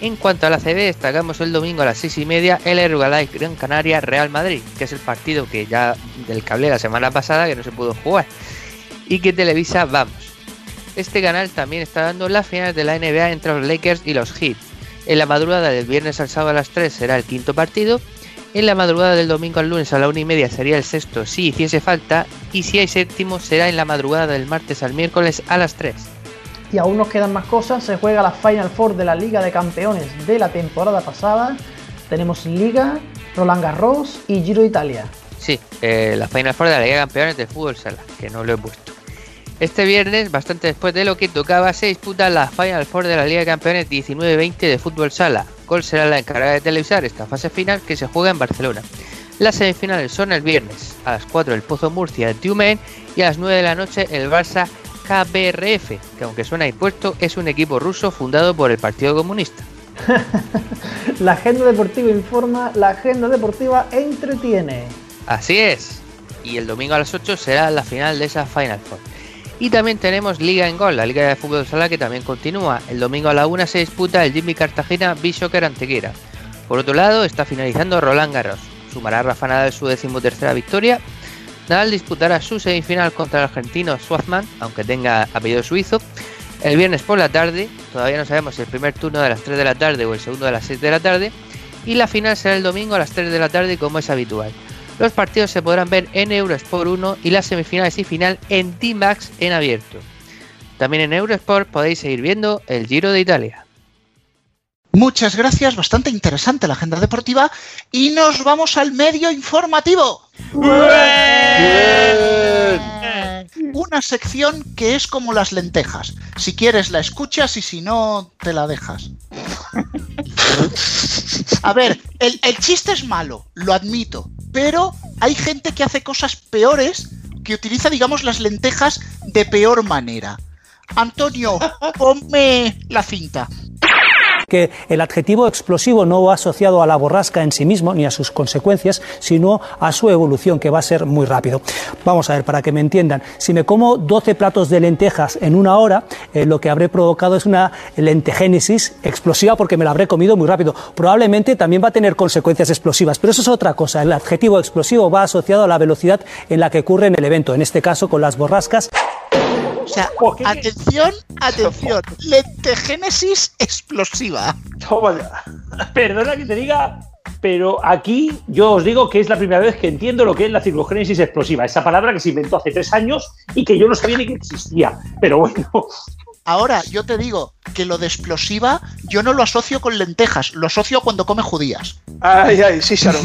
En cuanto a la CB, destacamos el domingo a las 6 y media el Herbalife Gran Canaria Real Madrid, que es el partido que ya del cable la semana pasada que no se pudo jugar y que televisa Vamos. Este canal también está dando las finales de la NBA entre los Lakers y los Heat. En la madrugada del viernes al sábado a las 3 será el quinto partido. En la madrugada del domingo al lunes a la 1 y media sería el sexto si hiciese falta. Y si hay séptimo será en la madrugada del martes al miércoles a las 3 y aún nos quedan más cosas. Se juega la Final Four de la Liga de Campeones de la temporada pasada. Tenemos Liga, Roland Garros y Giro Italia. Sí, eh, la Final Four de la Liga de Campeones del fútbol sala, que no lo he puesto. Este viernes, bastante después de lo que tocaba, se disputa la Final Four de la Liga de Campeones 19-20 de fútbol sala. Gol será la encargada de televisar esta fase final que se juega en Barcelona. Las semifinales son el viernes a las 4 el Pozo Murcia de Tiumen y a las 9 de la noche el Barça KBRF, que aunque suena impuesto, es un equipo ruso fundado por el Partido Comunista. la agenda deportiva informa, la agenda deportiva entretiene. Así es. Y el domingo a las 8 será la final de esa Final Four. Y también tenemos Liga en Gol, la Liga de Fútbol Sala que también continúa. El domingo a la 1 se disputa el Jimmy Cartagena B-Soccer Antequera. Por otro lado, está finalizando Roland Garros. Sumará Rafa Nadal su decimotercera victoria. Nadal disputará su semifinal contra el argentino Schwarzman, aunque tenga apellido suizo, el viernes por la tarde todavía no sabemos si el primer turno de las 3 de la tarde o el segundo de las 6 de la tarde, y la final será el domingo a las 3 de la tarde como es habitual. Los partidos se podrán ver en Eurosport 1 y las semifinales y final en T-Max en abierto. También en Eurosport podéis seguir viendo el Giro de Italia. Muchas gracias, bastante interesante la agenda deportiva y nos vamos al medio informativo. Una sección que es como las lentejas. Si quieres la escuchas y si no te la dejas. A ver, el, el chiste es malo, lo admito, pero hay gente que hace cosas peores que utiliza, digamos, las lentejas de peor manera. Antonio, ponme la cinta el adjetivo explosivo no va asociado a la borrasca en sí mismo ni a sus consecuencias, sino a su evolución, que va a ser muy rápido. Vamos a ver, para que me entiendan, si me como 12 platos de lentejas en una hora, eh, lo que habré provocado es una lentegénesis explosiva porque me la habré comido muy rápido. Probablemente también va a tener consecuencias explosivas, pero eso es otra cosa. El adjetivo explosivo va asociado a la velocidad en la que ocurre en el evento, en este caso con las borrascas. O sea, atención, atención, lentegénesis explosiva. Toma ya. Perdona que te diga, pero aquí yo os digo que es la primera vez que entiendo lo que es la ciclogénesis explosiva, esa palabra que se inventó hace tres años y que yo no sabía ni que existía. Pero bueno. Ahora, yo te digo que lo de explosiva yo no lo asocio con lentejas, lo asocio cuando come judías. Ay, ay, sí, Sharon.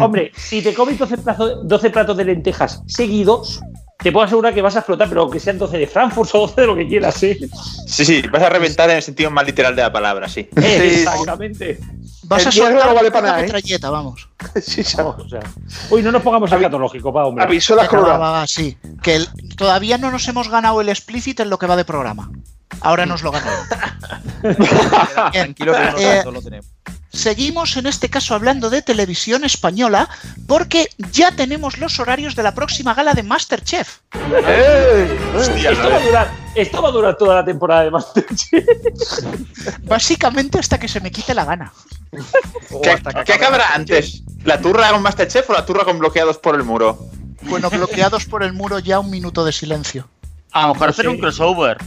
Hombre, si te comes 12 platos, 12 platos de lentejas seguidos, te puedo asegurar que vas a explotar, pero que sean 12 de Frankfurt o 12 de lo que quieras, ¿eh? Sí, sí, vas a reventar en el sentido más literal de la palabra, sí. Exactamente. Vas a El soltar no vale para nada, ¿eh? vamos. Sí, Sharon, o sea. Uy, no nos pongamos escatológico, pa, hombre. Va, va, va, sí. Que el- todavía no nos hemos ganado el explícito en lo que va de programa. Ahora nos lo ganamos. Bien, Tranquilo que nosotros eh, lo tenemos. Seguimos en este caso hablando de televisión española porque ya tenemos los horarios de la próxima gala de Masterchef. Hostia, esto, va a durar, esto va a durar toda la temporada de Masterchef. Básicamente hasta que se me quite la gana. ¿Qué, qué acabará antes? ¿La turra con Masterchef o la turra con bloqueados por el muro? Bueno, bloqueados por el muro ya un minuto de silencio. A lo mejor hacer un crossover.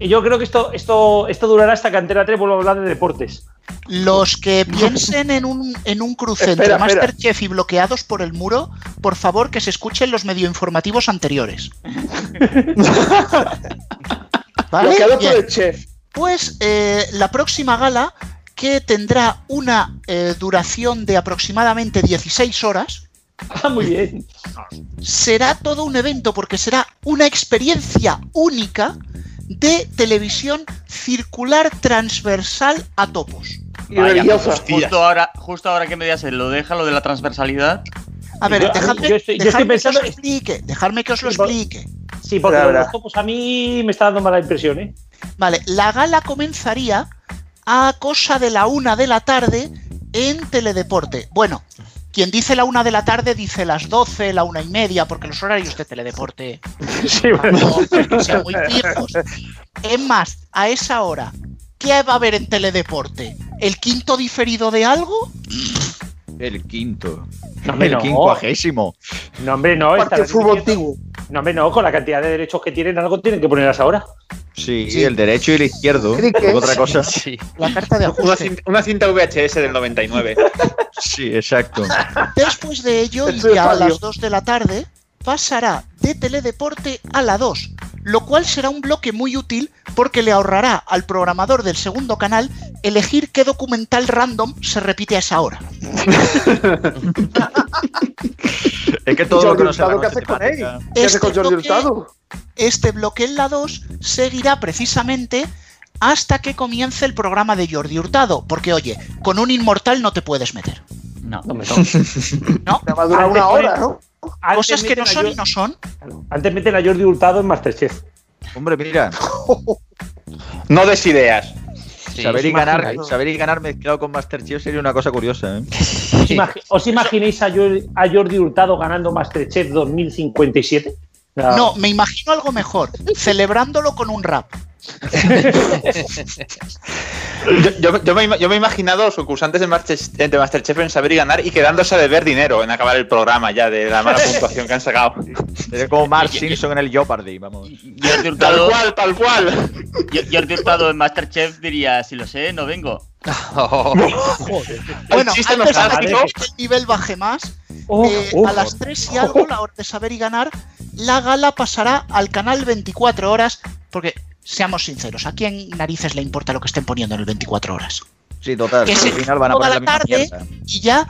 Y yo creo que esto, esto, esto durará hasta que Antena 3 vuelva a hablar de deportes. Los que piensen en un, en un cruce entre Espera, espera. Masterchef y bloqueados por el muro, por favor que se escuchen los medioinformativos anteriores. ¿Vale? Bloqueados por el chef. Pues eh, la próxima gala, que tendrá una eh, duración de aproximadamente 16 horas, Ah, muy bien. será todo un evento porque será una experiencia única de televisión circular transversal a topos. Vaya, justo ahora, justo ahora que me digas lo deja lo de la transversalidad. A ver, Yo- dejadme, yo estoy- yo estoy dejadme pensando- que os lo explique, dejadme que os lo explique. Sí, porque los topos a mí me está dando mala impresión, ¿eh? Vale, la gala comenzaría a cosa de la una de la tarde en Teledeporte. Bueno, quien dice la una de la tarde dice las 12, la una y media, porque los horarios de Teledeporte Sí, bueno. no sean muy fijos. Es más, a esa hora, ¿qué va a haber en Teledeporte? ¿El quinto diferido de algo? El quinto. No, hombre, el no. quincuagésimo. No, hombre, no. Fútbol emitiendo- No, hombre, no. Con la cantidad de derechos que tienen, algo tienen que poner a esa hora. Sí, el derecho y el izquierdo. Otra cosa. La carta de Una cinta, una cinta VHS del 99. Sí, exacto. Después de ello, y ya a las 2 de la tarde, pasará de Teledeporte a la 2, lo cual será un bloque muy útil porque le ahorrará al programador del segundo canal elegir qué documental random se repite a esa hora. Es que todo lo que no se Hurtado, ¿qué haces con él? ¿Qué haces Este con Jordi Hurtado? este bloque en la 2 seguirá precisamente hasta que comience el programa de Jordi Hurtado, porque oye, con un inmortal no te puedes meter. No. ¿No? Me va a durar Antes una hora, ¿no? Cosas que no son y no son. Antes meten a Jordi Hurtado en Masterchef. Hombre, mira. No des ideas. saber, y ganar, imagináis. saber y ganar mezclado con Masterchef sería una cosa curiosa, ¿eh? ¿Os, imagi- os imagináis a Jordi, a Jordi Hurtado ganando Masterchef 2057? No, me imagino algo mejor, celebrándolo con un rap. Yo, yo- yo me, ima- yo me he imaginado a los concursantes de, Masterchef, de Masterchef en saber y ganar y quedándose a deber dinero en acabar el programa ya de la mala puntuación que han sacado. Es como Mark Simpson en el Jeopardy, vamos. Jordi Tal Hurtado, cual, tal cual. Jordi Hurtado en Masterchef diría, si lo sé, no vengo. Bueno, chiste antes de que el nivel baje más, Oh, eh, oh. a las 3 y algo, la hora de saber y ganar, la gala pasará al canal 24 horas, porque seamos sinceros, ¿a quién narices le importa lo que estén poniendo en el 24 horas? Sí, total. Que Al se- final van a poner la misma tarde mierda. y ya.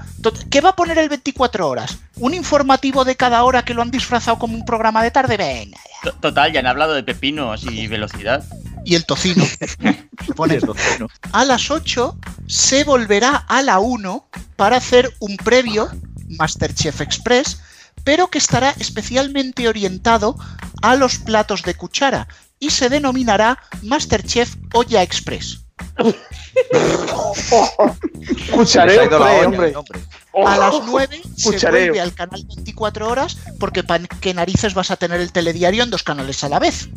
¿Qué va a poner el 24 horas? ¿Un informativo de cada hora que lo han disfrazado como un programa de tarde? Venga. To- Total, ya han hablado de pepinos y velocidad. Y el tocino. Pone- bueno. a las 8 se volverá a la 1 para hacer un previo Masterchef Express, pero que estará especialmente orientado a los platos de cuchara y se denominará Masterchef Olla Express. Cuchareo, hombre. A las 9 se vuelve al canal 24 horas porque ¿para qué narices vas a tener el telediario en dos canales a la vez?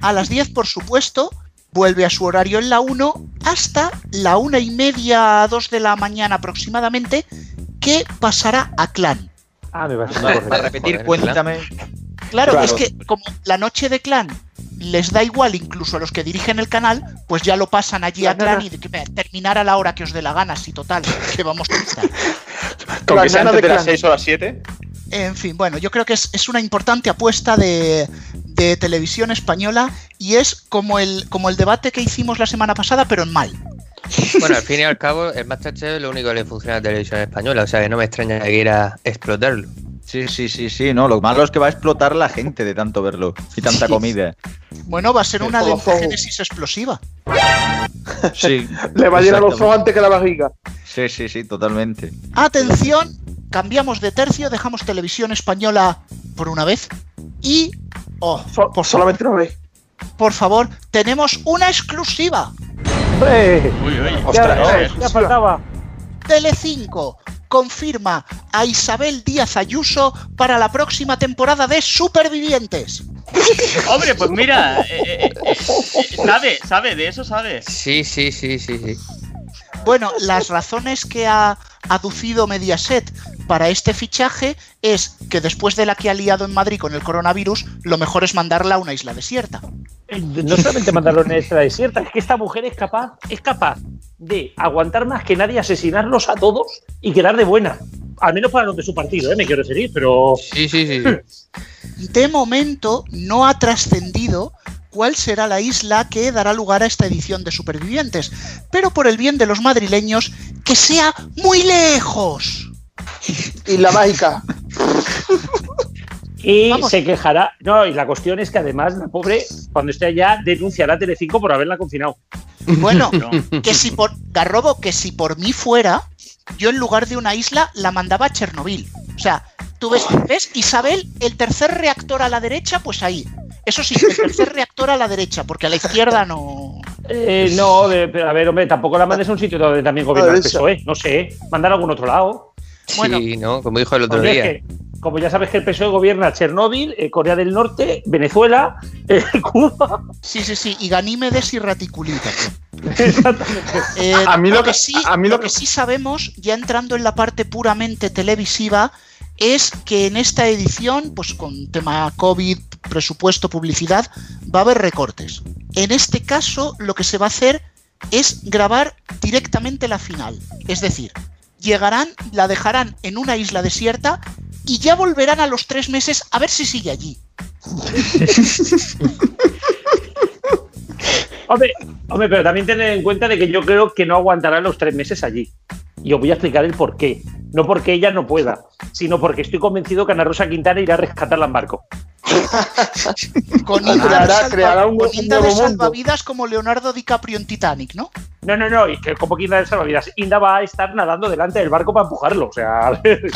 A las 10, por supuesto, vuelve a su horario en la 1 hasta la una y media, 2 de la mañana aproximadamente, que pasará a Clan. Ah, me correcto. para repetir, Joder, cuéntame. Claro, Claro. es que como la noche de Clan les da igual incluso a los que dirigen el canal, pues ya lo pasan allí a. Clan y de que "Mira, terminar a la hora que os dé la gana, si total, que vamos a estar. Con que sea antes de de las clan. 6 o las 7. En fin, bueno, yo creo que es, es una importante apuesta de, de televisión española y es como el, como el debate que hicimos la semana pasada, pero en mal. Bueno, al fin y al cabo, el Masterchef es lo único que le funciona a la televisión española, o sea que no me extraña que quiera explotarlo. Sí, sí, sí, sí. No, lo malo es que va a explotar la gente de tanto verlo y tanta Sí. comida. Bueno, va a ser una dentogénesis explosiva. Sí. Le va a llenar los ojos antes que la barriga. Sí, sí, sí, totalmente. Atención, cambiamos de tercio, dejamos televisión española por una vez y, oh, So- por, solamente una vez. por favor, tenemos una exclusiva. ¡Eh! Uy, uy. Ostras, ya, eh. ya faltaba. Telecinco confirma a Isabel Díaz Ayuso para la próxima temporada de Supervivientes. Hombre, pues mira, eh, eh, eh, sabe, sabe, de eso sabe. Sí, sí, sí, sí, sí. Bueno, las razones que ha aducido Mediaset para este fichaje es que después de la que ha liado en Madrid con el coronavirus, lo mejor es mandarla a una isla desierta. Eh, No solamente mandarlo en esta desierta, es que esta mujer es capaz, es capaz de aguantar más que nadie, asesinarlos a todos y quedar de buena. Al menos para los de su partido, ¿eh? me quiero referir, pero. Sí, sí. sí. De momento no ha trascendido cuál será la isla que dará lugar a esta edición de Supervivientes, pero por el bien de los madrileños, que sea muy lejos. Y la mágica. Y Vamos. se quejará. No, y la cuestión es que además la pobre, cuando esté allá, denunciará a Telecinco por haberla confinado. Bueno, No. que si por Garrobo, que si por mí fuera, yo en lugar de una isla la mandaba a Chernobyl. O sea, tú ves, ¿ves? Isabel, el tercer reactor a la derecha, pues ahí. Eso sí, el tercer reactor a la derecha, porque a la izquierda no. Eh, no, pero a ver, hombre, tampoco la mandes a un sitio donde también gobierna el. PSOE. No sé, mandar a algún otro lado. Bueno. Sí, ¿no? Como dijo el otro es día. que, como ya sabes que el PSOE gobierna Chernóbil, eh, Corea del Norte, Venezuela, eh, Cuba. Sí, sí, sí. Y Ganímedes y Raticulí también. Exactamente. Eh, A mí lo que que- sí, a mí lo lo que que- sí sabemos, ya entrando en la parte puramente televisiva, es que en esta edición, pues con tema COVID, presupuesto, publicidad, va a haber recortes. En este caso, lo que se va a hacer es grabar directamente la final. Es decir, llegarán, la dejarán en una isla desierta y ya volverán a los tres meses a ver si sigue allí. Hombre, hombre, pero también tener en cuenta de que yo creo que no aguantará los tres meses allí. Y os voy a explicar el por qué. No porque ella no pueda, sino porque estoy convencido que Ana Rosa Quintana irá a rescatarla en barco. Con Creará- Inda, de, salva- creará un- con un Inda de nuevo mundo. salvavidas como Leonardo DiCaprio en Titanic, ¿no? No, no, no, y que como que Inda de salvavidas, Inda va a estar nadando delante del barco para empujarlo. O sea, a ver.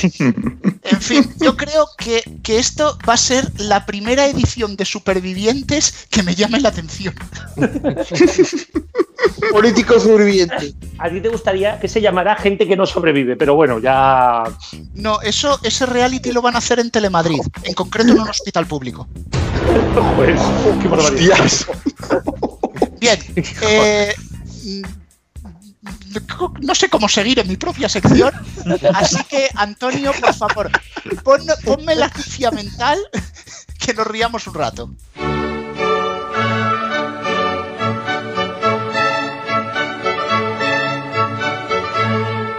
En fin, yo creo que, que esto va a ser la primera edición de Supervivientes que me llame la atención. Político sobreviviente. a ti te gustaría que se llamara gente que no sobrevive, pero bueno, ya. No, eso, ese reality lo van a hacer en Telemadrid, en concreto en un hospital público. Pues, qué barbaridad. Hostias. Bien, eh, no sé cómo seguir en mi propia sección. Así que, Antonio, por favor, pon- ponme la cifia mental que nos riamos un rato.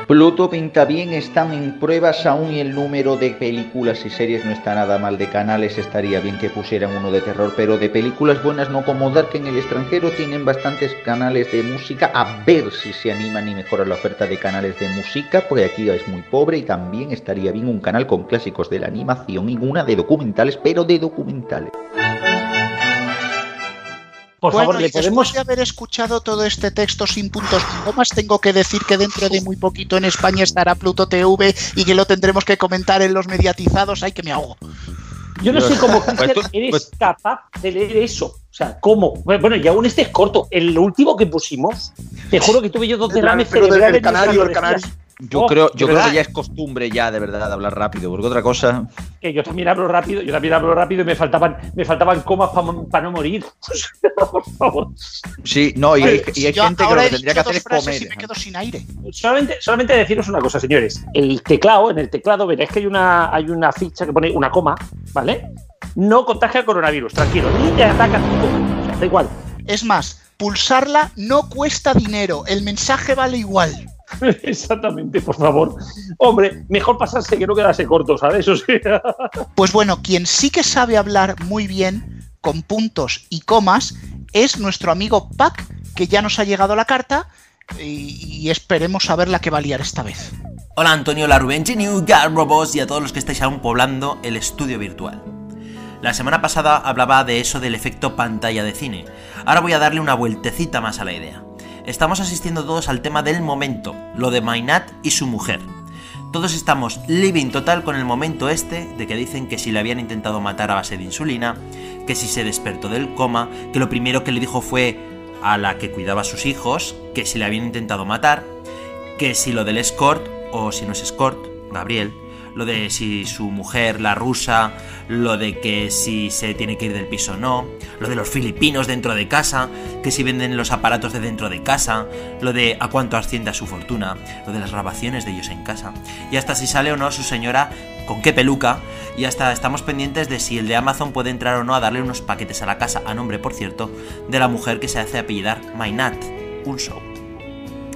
Pluto pinta bien, están en pruebas aún y el número de películas y series no está nada mal. De canales estaría bien que pusieran uno de terror, pero de películas buenas no como Dark en el extranjero tienen bastantes canales de música. A ver si se animan y mejoran la oferta de canales de música, porque aquí es muy pobre y también estaría bien un canal con clásicos de la animación y una de documentales, pero de documentales. Por bueno, favor, le después podemos. de haber escuchado todo este texto sin puntos ni comas, tengo que decir que dentro de muy poquito en España estará Pluto TV y que lo tendremos que comentar en los mediatizados. ¡Ay, que me ahogo! Yo no sé cómo Pues Cristian, tú- eres pues- capaz de leer eso. O sea, ¿cómo? Bueno, y aún este es corto. El último que pusimos, te juro que tuve yo dos El derrames pero cerebrales el canario, el canario. Yo Oh, creo, de yo creo que ya es costumbre ya de verdad hablar rápido, porque otra cosa. que yo también hablo rápido, yo también hablo rápido y me faltaban, me faltaban comas para no morir. Por favor. Sí, no, y hay, y gente que lo que tendría que hacer es comer. y me quedo sin aire. Solamente, solamente deciros una cosa, señores. El teclado, en el teclado veréis que hay una, hay una ficha que pone una coma, ¿vale? No contagia coronavirus, tranquilo. Ni te ataca tampoco. O sea, da igual. Es más, pulsarla no cuesta dinero, el mensaje vale igual. Exactamente, por favor. Hombre, mejor pasarse que no quedarse corto, ¿sabes? O sea, Pues bueno, quien sí que sabe hablar muy bien, con puntos y comas, es nuestro amigo Pac, que ya nos ha llegado la carta y, y esperemos saber la que va a liar esta vez. Hola Antonio, la Rubén, New Garbobos y a todos los que estáis aún poblando el estudio virtual. La semana pasada hablaba de eso del efecto pantalla de cine. Ahora voy a darle una vueltecita más a la idea. Estamos asistiendo todos al tema del momento, lo de Mainat y su mujer. Todos estamos living total con el momento este de que dicen que si le habían intentado matar a base de insulina, que si se despertó del coma, que lo primero que le dijo fue a la que cuidaba a sus hijos, que si le habían intentado matar, que si lo del escort, o si no es escort, Gabriel, lo de si su mujer, la rusa, lo de que si se tiene que ir del piso o no, lo de los filipinos dentro de casa, que si venden los aparatos de dentro de casa, lo de a cuánto asciende a su fortuna, lo de las grabaciones de ellos en casa, y hasta si sale o no su señora con qué peluca, y hasta estamos pendientes de si el de Amazon puede entrar o no a darle unos paquetes a la casa, a nombre, por cierto, de la mujer que se hace apellidar Mainat, un show.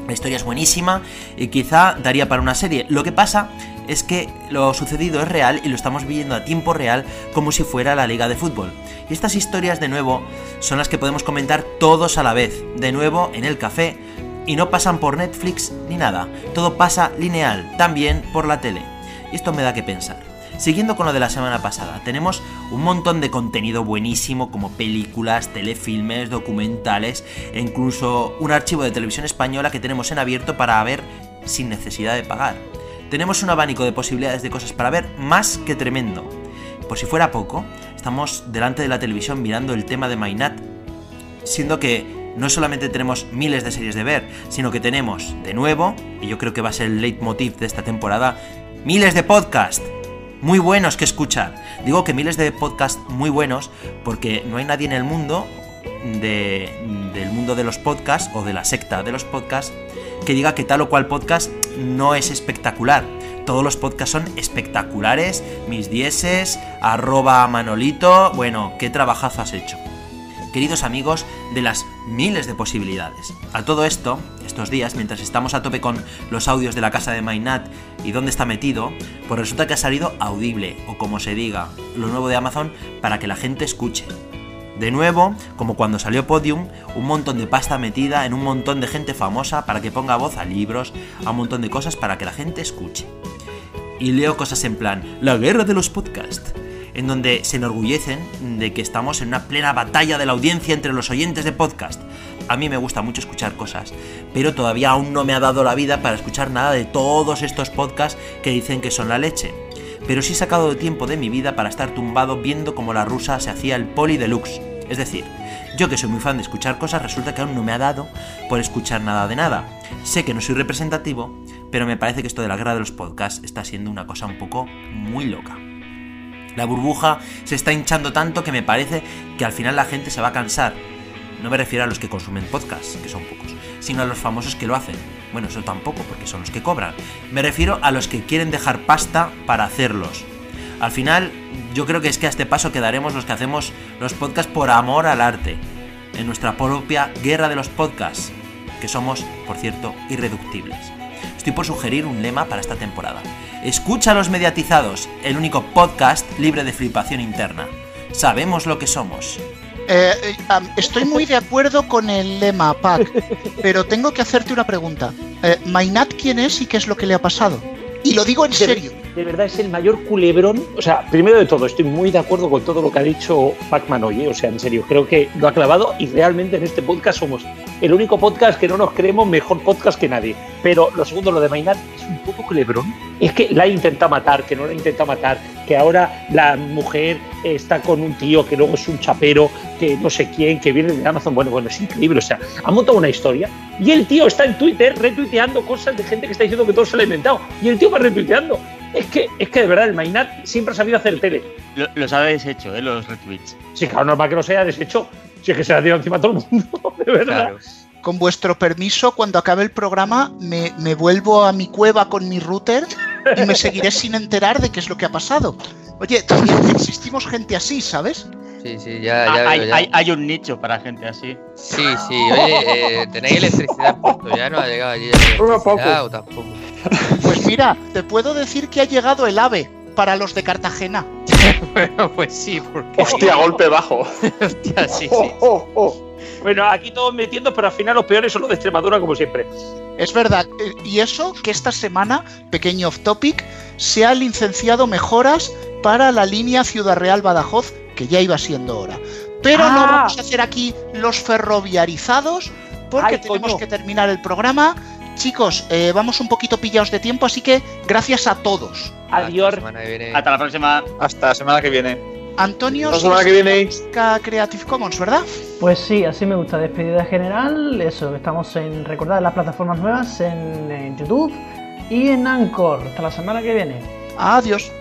La historia es buenísima y quizá daría para una serie. Lo que pasa es que lo sucedido es real y lo estamos viviendo a tiempo real como si fuera la liga de fútbol. Y estas historias de nuevo son las que podemos comentar todos a la vez, de nuevo en el café, y no pasan por Netflix ni nada. Todo pasa lineal, también por la tele. Y esto me da que pensar. Siguiendo con lo de la semana pasada, tenemos un montón de contenido buenísimo como películas, telefilmes, documentales e incluso un archivo de televisión española que tenemos en abierto para ver sin necesidad de pagar. Tenemos un abanico de posibilidades de cosas para ver más que tremendo. Por si fuera poco, estamos delante de la televisión mirando el tema de Mainat, siendo que no solamente tenemos miles de series de ver, sino que tenemos, de nuevo, y yo creo que va a ser el leitmotiv de esta temporada, miles de podcasts muy buenos que escuchar. Digo que miles de podcasts muy buenos porque no hay nadie en el mundo de- del mundo de los podcasts o de la secta de los podcasts que diga que tal o cual podcast no es espectacular. Todos los podcasts son espectaculares, mis dieces, arroba manolito, bueno, qué trabajazo has hecho. Queridos amigos de las miles de posibilidades. A todo esto, estos días, mientras estamos a tope con los audios de la casa de Mainat y dónde está metido, pues resulta que ha salido audible, o como se diga, lo nuevo de Amazon para que la gente escuche. De nuevo, como cuando salió Podium, un montón de pasta metida en un montón de gente famosa para que ponga voz a libros, a un montón de cosas para que la gente escuche. Y leo cosas en plan, la guerra de los podcasts, en donde se enorgullecen de que estamos en una plena batalla de la audiencia entre los oyentes de podcast. A mí me gusta mucho escuchar cosas, pero todavía aún no me ha dado la vida para escuchar nada de todos estos podcasts que dicen que son la leche. Pero sí he sacado tiempo de mi vida para estar tumbado viendo cómo la rusa se hacía el poli deluxe. Es decir, yo que soy muy fan de escuchar cosas, resulta que aún no me ha dado por escuchar nada de nada. Sé que no soy representativo, pero me parece que esto de la guerra de los podcasts está siendo una cosa un poco muy loca. La burbuja se está hinchando tanto que me parece que al final la gente se va a cansar. No me refiero a los que consumen podcasts, que son pocos, sino a los famosos que lo hacen. Bueno, eso tampoco, porque son los que cobran. Me refiero a los que quieren dejar pasta para hacerlos. Al final, yo creo que es que a este paso quedaremos los que hacemos los podcasts por amor al arte, en nuestra propia guerra de los podcasts, que somos, por cierto, irreductibles. Estoy por sugerir un lema para esta temporada. Escucha a los mediatizados, el único podcast libre de flipación interna. Sabemos lo que somos. Eh, eh, estoy muy de acuerdo con el lema, Pac, pero tengo que hacerte una pregunta. Eh, ¿Mainat quién es y qué es lo que le ha pasado? Y lo digo en serio. De verdad es el mayor culebrón. O sea, primero de todo, estoy muy de acuerdo con todo lo que ha dicho Pacman hoy. ¿eh? O sea, en serio, creo que lo ha clavado y realmente en este podcast somos el único podcast que no nos creemos mejor podcast que nadie. Pero lo segundo, lo de Mainat, es un poco culebrón. Es que la intenta matar, que no la intenta matar, que ahora la mujer está con un tío que luego es un chapero, que no sé quién, que viene de Amazon. Bueno, bueno, es increíble. O sea, ha montado una historia y el tío está en Twitter retuiteando cosas de gente que está diciendo que todo se lo ha inventado. Y el tío va retuiteando. Es que, es que de verdad, el Mainat siempre ha sabido hacer tele. Lo- Los ha deshecho, ¿eh? Los retweets. Sí, claro, normal que no se haya deshecho. Si es que se la ha tirado encima a todo el mundo, de verdad. Con vuestro permiso, cuando acabe el programa, me, me vuelvo a mi cueva con mi router y me seguiré sin enterar de qué es lo que ha pasado. Oye, existimos gente así, ¿sabes? Sí, sí, ya, Ah, ya, hay, veo, ya. hay- hay un nicho para gente así. Sí, sí, oye, eh, tenéis electricidad puesto, ya no ha llegado allí la electricidad o tampoco. Pues mira, te puedo decir que ha llegado el AVE para los de Cartagena. bueno, pues sí, porque. Hostia, golpe bajo. Hostia, sí, Oh, sí. oh, oh. Bueno, aquí todos metiendo, pero al final los peores son los de Extremadura, como siempre. Es verdad. eh, Y eso que esta semana, pequeño off topic, se ha licenciado mejoras para la línea Ciudad Real Badajoz, que ya iba siendo hora. Pero no Ah. vamos a hacer aquí los ferroviarizados, porque Ay, tenemos coño. que terminar el programa. Chicos, eh, vamos un poquito pillados de tiempo, así que gracias a todos. Adiós. Hasta la próxima. Hasta la semana que viene. Antonio, La semana que viene. busca Creative Commons, ¿verdad? Pues sí, así me gusta. Despedida general, eso, estamos en, recordad las plataformas nuevas en, en YouTube y en Anchor. Hasta la semana que viene. Adiós.